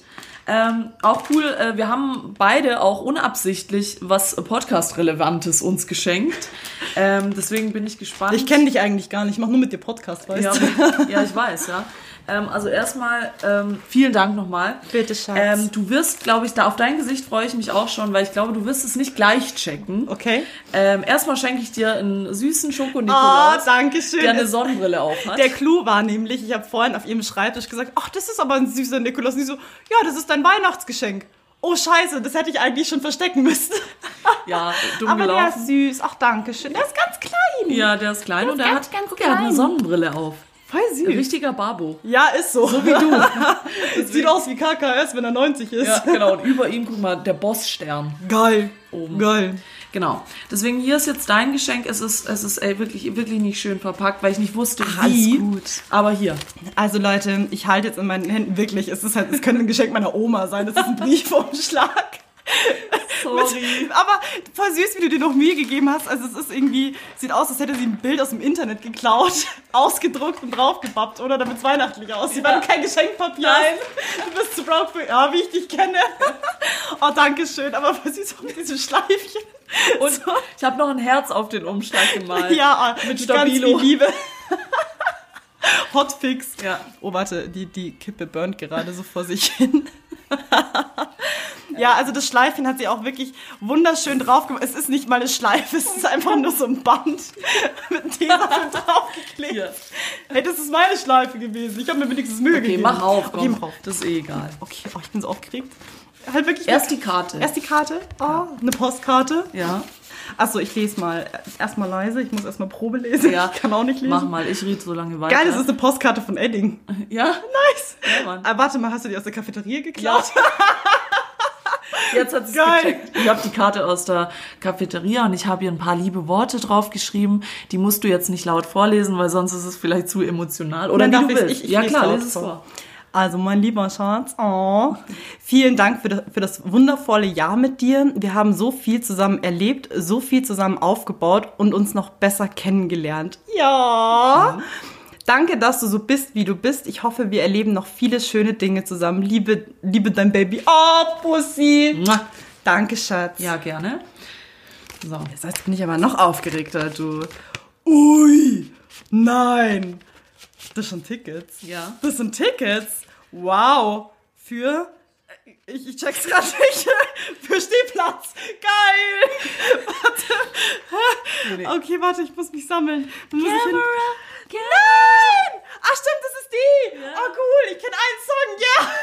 Speaker 1: Ähm, auch cool, äh, wir haben beide auch unabsichtlich was Podcast-Relevantes uns geschenkt. Ähm, deswegen bin ich gespannt.
Speaker 2: Ich kenne dich eigentlich gar nicht, ich mache nur mit dir Podcast, weißt
Speaker 1: ja,
Speaker 2: du?
Speaker 1: ja, ich weiß, ja. Ähm, also erstmal ähm, vielen Dank nochmal.
Speaker 2: Bitte, Schatz.
Speaker 1: Ähm, du wirst, glaube ich, da auf dein Gesicht freue ich mich auch schon, weil ich glaube, du wirst es nicht gleich checken.
Speaker 2: Okay.
Speaker 1: Ähm, erstmal schenke ich dir einen süßen
Speaker 2: Oh,
Speaker 1: Schoko-Nikolaus,
Speaker 2: danke schön.
Speaker 1: der eine Sonnenbrille auf hat.
Speaker 2: Der Clou war nämlich, ich habe vorhin auf ihrem Schreibtisch gesagt, ach, das ist aber ein süßer Nikolaus. Und die so, ja, das ist dein Weihnachtsgeschenk. Oh, scheiße, das hätte ich eigentlich schon verstecken müssen.
Speaker 1: ja, dumm
Speaker 2: aber der
Speaker 1: gelaufen.
Speaker 2: ist süß. Ach, danke schön. Der ist ganz klein.
Speaker 1: Ja, der ist klein
Speaker 2: Der
Speaker 1: und
Speaker 2: ist
Speaker 1: er
Speaker 2: ganz,
Speaker 1: hat,
Speaker 2: ganz
Speaker 1: guck, er hat eine
Speaker 2: klein.
Speaker 1: Sonnenbrille auf.
Speaker 2: Voll süß.
Speaker 1: Richtiger Babo.
Speaker 2: Ja, ist so. So wie du. Sieht aus wie KKS, wenn er 90 ist.
Speaker 1: Ja, genau. Und über ihm, guck mal, der Bossstern.
Speaker 2: Geil.
Speaker 1: Oben.
Speaker 2: Geil.
Speaker 1: Genau. Deswegen hier ist jetzt dein Geschenk. Es ist, es ist ey, wirklich, wirklich nicht schön verpackt, weil ich nicht wusste,
Speaker 2: Ach, alles
Speaker 1: wie.
Speaker 2: gut.
Speaker 1: Aber hier.
Speaker 2: Also Leute, ich halte jetzt in meinen Händen wirklich, es ist halt, es könnte ein Geschenk meiner Oma sein, das ist ein Briefumschlag.
Speaker 1: Sorry.
Speaker 2: Aber voll süß, wie du dir noch Mühe gegeben hast. Also es ist irgendwie, sieht aus, als hätte sie ein Bild aus dem Internet geklaut, ausgedruckt und draufgebappt, oder? Damit es weihnachtlich aussieht, weil du kein Geschenkpapier hast. Du bist zu broke für, ja, wie ich dich kenne. Oh, danke schön. Aber voll süß auch mit diesem Schleifchen.
Speaker 1: Und
Speaker 2: So.
Speaker 1: ich habe noch ein Herz auf den Umschlag gemalt.
Speaker 2: Ja,
Speaker 1: Mit
Speaker 2: ganz
Speaker 1: Stabilo.
Speaker 2: viel Liebe. Hotfix.
Speaker 1: Ja.
Speaker 2: Oh, warte, die, die Kippe burnt gerade so vor sich hin. Ja, also das Schleifchen hat sie auch wirklich wunderschön drauf gemacht. Es ist nicht mal eine Schleife, es ist einfach nur so ein Band mit Tesafilm draufgeklebt.
Speaker 1: Hier.
Speaker 2: Hey, das ist meine Schleife gewesen. Ich habe mir wenigstens Mühe
Speaker 1: Okay,
Speaker 2: gegeben.
Speaker 1: mach auf.
Speaker 2: Okay,
Speaker 1: Komm.
Speaker 2: mach auf.
Speaker 1: Das ist eh egal.
Speaker 2: Okay, oh, ich bin so aufgeregt. Halt wirklich
Speaker 1: Erst die Karte.
Speaker 2: Erst die Karte. Oh, eine Postkarte.
Speaker 1: ja.
Speaker 2: Achso, ich lese mal. Erstmal leise. Ich muss erstmal Probe lesen.
Speaker 1: Ja.
Speaker 2: Ich kann auch nicht lesen.
Speaker 1: Mach mal, ich rede so lange weiter.
Speaker 2: Geil, das ist eine Postkarte von Edding.
Speaker 1: Ja?
Speaker 2: Nice.
Speaker 1: Ja, Mann.
Speaker 2: Ah, warte mal, hast du die aus der Cafeteria geklaut?
Speaker 1: Jetzt hat sie gecheckt. Ich habe die Karte aus der Cafeteria und ich habe ihr ein paar liebe Worte drauf geschrieben. Die musst du jetzt nicht laut vorlesen, weil sonst ist es vielleicht zu emotional. Oder
Speaker 2: Dann
Speaker 1: wie
Speaker 2: darf
Speaker 1: du willst.
Speaker 2: ich- ich
Speaker 1: ja klar, lese es
Speaker 2: vor.
Speaker 1: vor.
Speaker 2: Also, mein lieber Schatz, oh, vielen Dank für das, für das wundervolle Jahr mit dir. Wir haben so viel zusammen erlebt, so viel zusammen aufgebaut und uns noch besser kennengelernt. Ja. Danke, dass du so bist, wie du bist. Ich hoffe, wir erleben noch viele schöne Dinge zusammen. Liebe, liebe dein Baby. Oh, Pussy.
Speaker 1: Mua.
Speaker 2: Danke, Schatz.
Speaker 1: Ja, gerne. So.
Speaker 2: Jetzt bin ich aber noch aufgeregter, du. Ui, nein. Das sind Tickets.
Speaker 1: Ja.
Speaker 2: Das sind Tickets. Wow. Für. Ich, ich check's gerade nicht. Für Stehplatz. Geil. Warte. Okay, warte, ich muss mich sammeln. Muss ich hin- Nein! Ach stimmt, das ist die. Oh cool, ich kenne einen Song. Ja.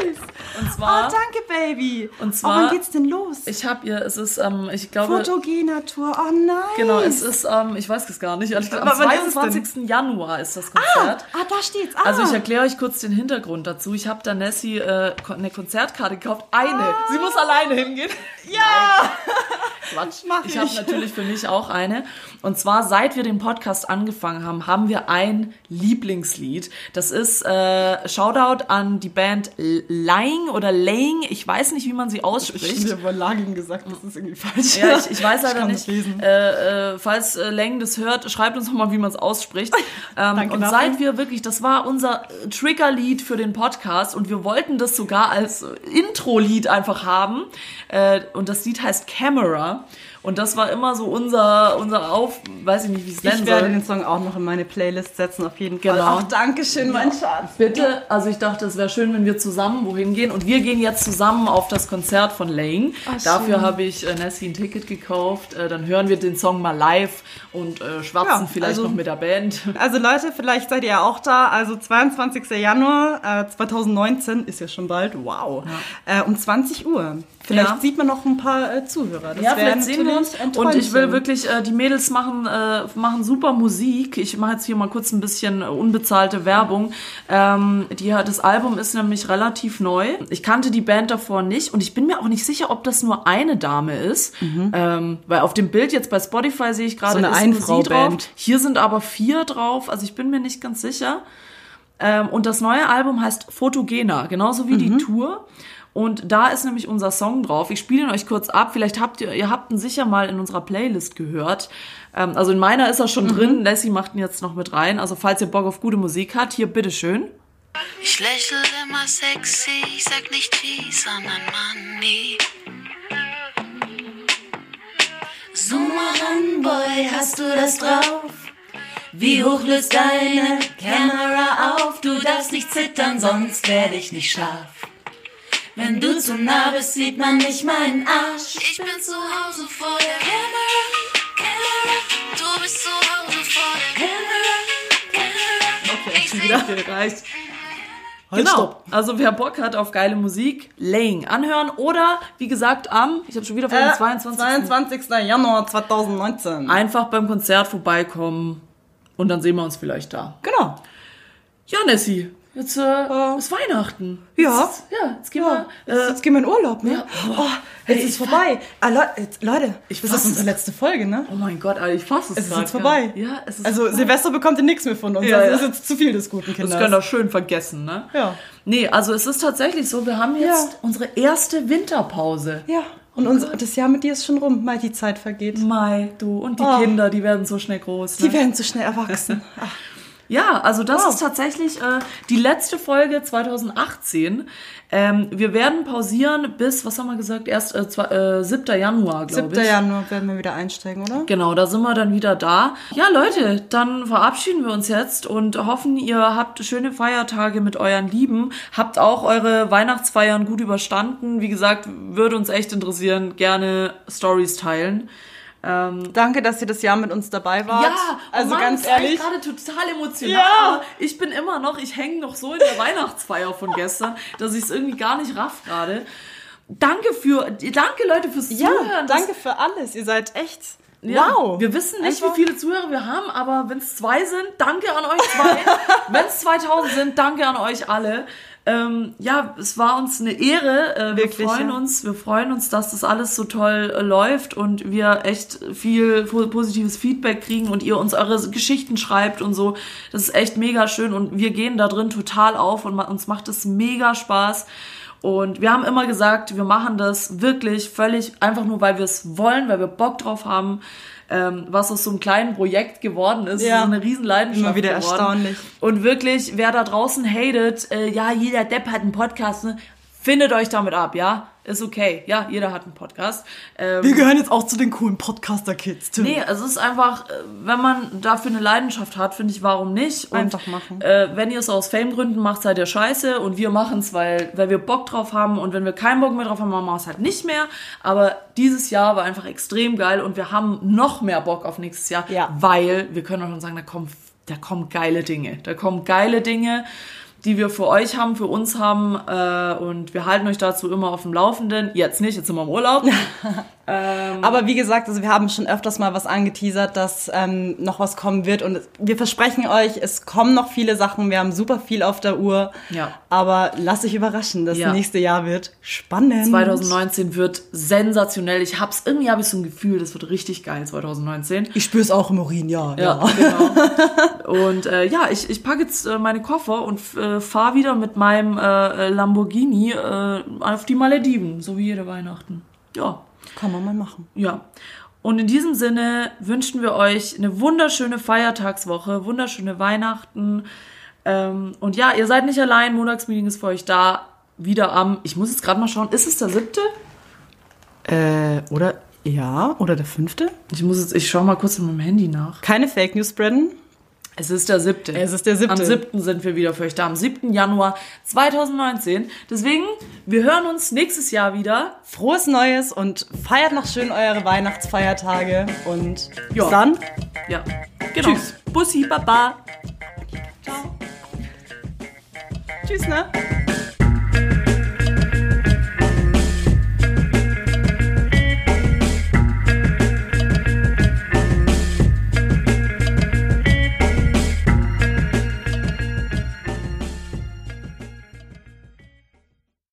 Speaker 2: Nice.
Speaker 1: Und zwar,
Speaker 2: Oh, danke, Baby.
Speaker 1: Und
Speaker 2: oh,
Speaker 1: zwar-
Speaker 2: wann geht's denn los?
Speaker 1: ich habe ihr, es ist, ähm, ich glaube,
Speaker 2: Fotogener Tour. Oh nein.
Speaker 1: genau, es ist, ähm, ich weiß es gar nicht, ehrlich gesagt, am
Speaker 2: Aber wann ist es denn?
Speaker 1: 22. Januar ist das Konzert.
Speaker 2: Ah, da steht's. Ah.
Speaker 1: Also ich erkläre euch kurz den Hintergrund dazu. Ich habe da Nessie äh, eine Konzertkarte gekauft. Eine. Sie muss alleine hingehen.
Speaker 2: ja.
Speaker 1: Quatsch.
Speaker 2: Mach
Speaker 1: ich habe
Speaker 2: ich.
Speaker 1: natürlich für mich auch eine. Und zwar, seit wir den Podcast angefangen haben, haben wir ein Lieblingslied. Das ist äh, Shoutout an die Band Lying oder Laying. Ich weiß nicht, wie man sie
Speaker 2: Ich
Speaker 1: ausspricht.
Speaker 2: habe wohl Laging gesagt, das ist irgendwie falsch.
Speaker 1: Ja, ich, ich weiß leider
Speaker 2: kann
Speaker 1: nicht.
Speaker 2: lesen.
Speaker 1: Äh, äh, falls äh, Leng das hört, schreibt uns noch mal, wie man es ausspricht. Ähm,
Speaker 2: Danke
Speaker 1: und
Speaker 2: dafür.
Speaker 1: seit wir wirklich, das war unser äh, Triggerlied für den Podcast und wir wollten das sogar als äh, Intro-Lied einfach haben. Äh, und das Lied heißt Camera. Und das war immer so unser, unser Auf, weiß ich nicht, wie es nennen
Speaker 2: Ich werde
Speaker 1: soll.
Speaker 2: den Song auch noch in meine Playlist setzen, auf jeden Fall.
Speaker 1: Genau.
Speaker 2: Ach, danke schön, mein Schatz.
Speaker 1: Bitte, also ich dachte, es wäre schön, wenn wir zusammen wohin gehen. Und wir gehen jetzt zusammen auf das Konzert von Lane. Dafür
Speaker 2: schön.
Speaker 1: habe ich äh, Nessie ein Ticket gekauft. Äh, dann hören wir den Song mal live und äh, schwatzen
Speaker 2: Ja,
Speaker 1: vielleicht
Speaker 2: also-
Speaker 1: noch mit der Band.
Speaker 2: Also Leute, vielleicht seid ihr ja auch da. Also 22. Januar äh, 2019 ist ja schon bald. Wow. Äh, um 20 Uhr. Vielleicht
Speaker 1: Ja.
Speaker 2: sieht man noch ein paar äh, Zuhörer. Das
Speaker 1: Ja, vielleicht sehen wir uns. Und ich will wirklich, äh, die Mädels machen, äh, machen super Musik. Ich mache jetzt hier mal kurz ein bisschen äh, unbezahlte Werbung. Ähm, die, das Album ist nämlich relativ neu. Ich kannte die Band davor nicht und ich bin mir auch nicht sicher, ob das nur eine Dame ist. Ähm, weil auf dem Bild jetzt bei Spotify sehe ich gerade,
Speaker 2: Mhm. So eine Einfrau-Band.
Speaker 1: drauf. Hier sind aber vier drauf, also ich bin mir nicht ganz sicher. Ähm, und das neue Album heißt Photogena, genauso wie
Speaker 2: Mhm.
Speaker 1: die Tour. Und da ist nämlich unser Song drauf. Ich spiele ihn euch kurz ab. Vielleicht habt ihr, ihr habt ihn sicher mal in unserer Playlist gehört. Ähm, also in meiner ist er
Speaker 2: Mhm.
Speaker 1: schon drin. Lassie macht ihn jetzt noch mit rein. Also falls ihr Bock auf gute Musik habt, hier bitteschön.
Speaker 4: Ich lächle immer sexy, ich sag nicht cheese, sondern money. Zoom mal ran, Boy, hast du das drauf? Wie hoch löst deine Kamera auf? Du darfst nicht zittern, sonst werde ich nicht scharf. Wenn du zu nah bist, sieht man nicht meinen Arsch. Ich bin zu Hause vor der Kamera, Kamera. Du bist zu Hause vor der Kamera, Kamera. Ich seh
Speaker 1: Okay, reicht.
Speaker 2: Halt,
Speaker 1: Genau.
Speaker 2: stopp.
Speaker 1: Also wer Bock hat auf geile Musik, Laying anhören oder wie gesagt am, ich habe schon wieder von
Speaker 2: Äh,
Speaker 1: 22.
Speaker 2: 22. Januar 2019.
Speaker 1: einfach beim Konzert vorbeikommen und dann sehen wir uns vielleicht da.
Speaker 2: Genau.
Speaker 1: Ja, Nessie, jetzt äh, ist Weihnachten.
Speaker 2: Ja.
Speaker 1: Jetzt, ja, jetzt gehen
Speaker 2: Ja,
Speaker 1: wir.
Speaker 2: jetzt,
Speaker 1: Äh,
Speaker 2: jetzt gehen wir in Urlaub, ne?
Speaker 1: ja.
Speaker 2: Oh, jetzt
Speaker 1: Ey,
Speaker 2: ist vorbei. Ah, Leute, jetzt, Leute,
Speaker 1: Ich
Speaker 2: das ist unsere letzte Folge, ne?
Speaker 1: oh mein Gott, Alter, ich fasse es
Speaker 2: Es ist jetzt vorbei.
Speaker 1: Ja, es ist
Speaker 2: Also
Speaker 1: vorbei.
Speaker 2: Silvester bekommt ihr nichts mehr von uns.
Speaker 1: Ja,
Speaker 2: also das ist jetzt zu viel des guten
Speaker 1: Das
Speaker 2: Kindes.
Speaker 1: könnt ihr schön vergessen, ne?
Speaker 2: Ja.
Speaker 1: Nee, also es ist tatsächlich so, wir haben jetzt unsere erste Winterpause.
Speaker 2: Ja. Und unser, das Jahr mit dir ist schon rum, weil die Zeit vergeht.
Speaker 1: Mai, du. Und die
Speaker 2: Oh.
Speaker 1: Kinder, die werden so schnell groß. Ne?
Speaker 2: Die werden zu schnell erwachsen. Ach,
Speaker 1: Ja, also das
Speaker 2: Wow.
Speaker 1: ist tatsächlich äh, die letzte Folge 2018. Ähm, wir werden pausieren bis, was haben wir gesagt, erst äh, zwei, äh, 7. Januar, glaube
Speaker 2: 7.
Speaker 1: ich.
Speaker 2: Januar werden wir wieder einsteigen, oder?
Speaker 1: Genau, da sind wir dann wieder da. Ja, Leute, dann verabschieden wir uns jetzt und hoffen, ihr habt schöne Feiertage mit euren Lieben. Habt auch eure Weihnachtsfeiern gut überstanden. Wie gesagt, würde uns echt interessieren. Gerne Stories teilen. Ähm,
Speaker 2: Danke, dass ihr das Jahr mit uns dabei wart.
Speaker 1: ja,
Speaker 2: also
Speaker 1: oh Mann,
Speaker 2: ganz
Speaker 1: das war
Speaker 2: ehrlich.
Speaker 1: gerade total emotional.
Speaker 2: Ja.
Speaker 1: Ich bin immer noch, ich hänge noch so in der Weihnachtsfeier von gestern, dass ich es irgendwie gar nicht raff gerade. Danke für, danke Leute fürs
Speaker 2: Ja,
Speaker 1: Zuhören.
Speaker 2: Danke für alles. Ihr seid echt.
Speaker 1: Ja,
Speaker 2: wow.
Speaker 1: Wir wissen nicht,
Speaker 2: Einfach-
Speaker 1: wie viele Zuhörer wir haben, aber wenn es zwei sind, danke an euch zwei. wenn es 2000 sind, danke an euch alle. Ähm, ja, es war uns eine Ehre. Äh, wir
Speaker 2: Wirklich,
Speaker 1: freuen
Speaker 2: ja.
Speaker 1: uns, wir freuen uns, dass das alles so toll äh, läuft und wir echt viel po- positives Feedback kriegen und ihr uns eure Geschichten schreibt und so. Das ist echt mega schön und wir gehen da drin total auf und ma uns macht es mega Spaß. Und wir haben immer gesagt, wir machen das wirklich völlig einfach nur, weil wir es wollen, weil wir Bock drauf haben, ähm, was aus so einem kleinen Projekt geworden ist.
Speaker 2: Ja.
Speaker 1: So eine riesen Leidenschaft
Speaker 2: Immer wieder
Speaker 1: geworden.
Speaker 2: erstaunlich.
Speaker 1: Und wirklich, wer da draußen hatet, äh, ja, jeder Depp hat einen Podcast, ne? Findet euch damit ab, ja? Ist okay. Ja, jeder hat einen Podcast. Ähm,
Speaker 2: Wir gehören jetzt auch zu den coolen Podcaster-Kids. Tim.
Speaker 1: Nee, also es ist einfach, äh, wenn man dafür eine Leidenschaft hat, finde ich, warum nicht? Und,
Speaker 2: Einfach machen.
Speaker 1: Äh, wenn ihr es aus Fame-Gründen macht, seid ihr scheiße und wir machen es, weil, weil wir Bock drauf haben und wenn wir keinen Bock mehr drauf haben, machen wir es halt nicht mehr. Aber dieses Jahr war einfach extrem geil und wir haben noch mehr Bock auf nächstes Jahr,
Speaker 2: Ja.
Speaker 1: weil wir können auch schon sagen, da kommen, da kommen geile Dinge. Da kommen geile Dinge die wir für euch haben, für uns haben äh, und wir halten euch dazu immer auf dem Laufenden. Jetzt nicht, jetzt sind wir im Urlaub.
Speaker 2: Aber wie gesagt, also wir haben schon öfters mal was angeteasert, dass ähm, noch was kommen wird. Und wir versprechen euch, es kommen noch viele Sachen. Wir haben super viel auf der Uhr.
Speaker 1: Ja.
Speaker 2: Aber lasst euch überraschen, das
Speaker 1: Ja.
Speaker 2: nächste Jahr wird spannend.
Speaker 1: 2019 wird sensationell. Ich hab's irgendwie habe ich so ein Gefühl, das wird richtig geil 2019.
Speaker 2: Ich spüre es auch im Urin, ja.
Speaker 1: Ja, genau. Und äh, ja, ich, ich packe jetzt äh, meine Koffer und äh, fahre wieder mit meinem äh, Lamborghini äh, auf die Malediven, so wie jede Weihnachten. Ja,
Speaker 2: Kann man mal machen.
Speaker 1: ja. Und in diesem Sinne wünschen wir euch eine wunderschöne Feiertagswoche, wunderschöne Weihnachten. Ähm, und ja, ihr seid nicht allein. Montagsmeeting ist für euch da. Wieder am, ich muss jetzt gerade mal schauen, ist es der siebte?
Speaker 2: Äh, oder, ja, oder der fünfte?
Speaker 1: Ich muss jetzt, ich schaue mal kurz in meinem Handy nach.
Speaker 2: Keine Fake News spreaden.
Speaker 1: Es ist der siebte.
Speaker 2: Es ist der siebte.
Speaker 1: Am siebten sind wir wieder für euch da. Am 7. Januar 2019. Deswegen, wir hören uns nächstes Jahr wieder.
Speaker 2: Frohes Neues und feiert noch schön eure Weihnachtsfeiertage. Und
Speaker 1: Ja.
Speaker 2: bis dann.
Speaker 1: Ja. Genau.
Speaker 2: Tschüss.
Speaker 1: Bussi, Baba.
Speaker 2: Tschüss, ne?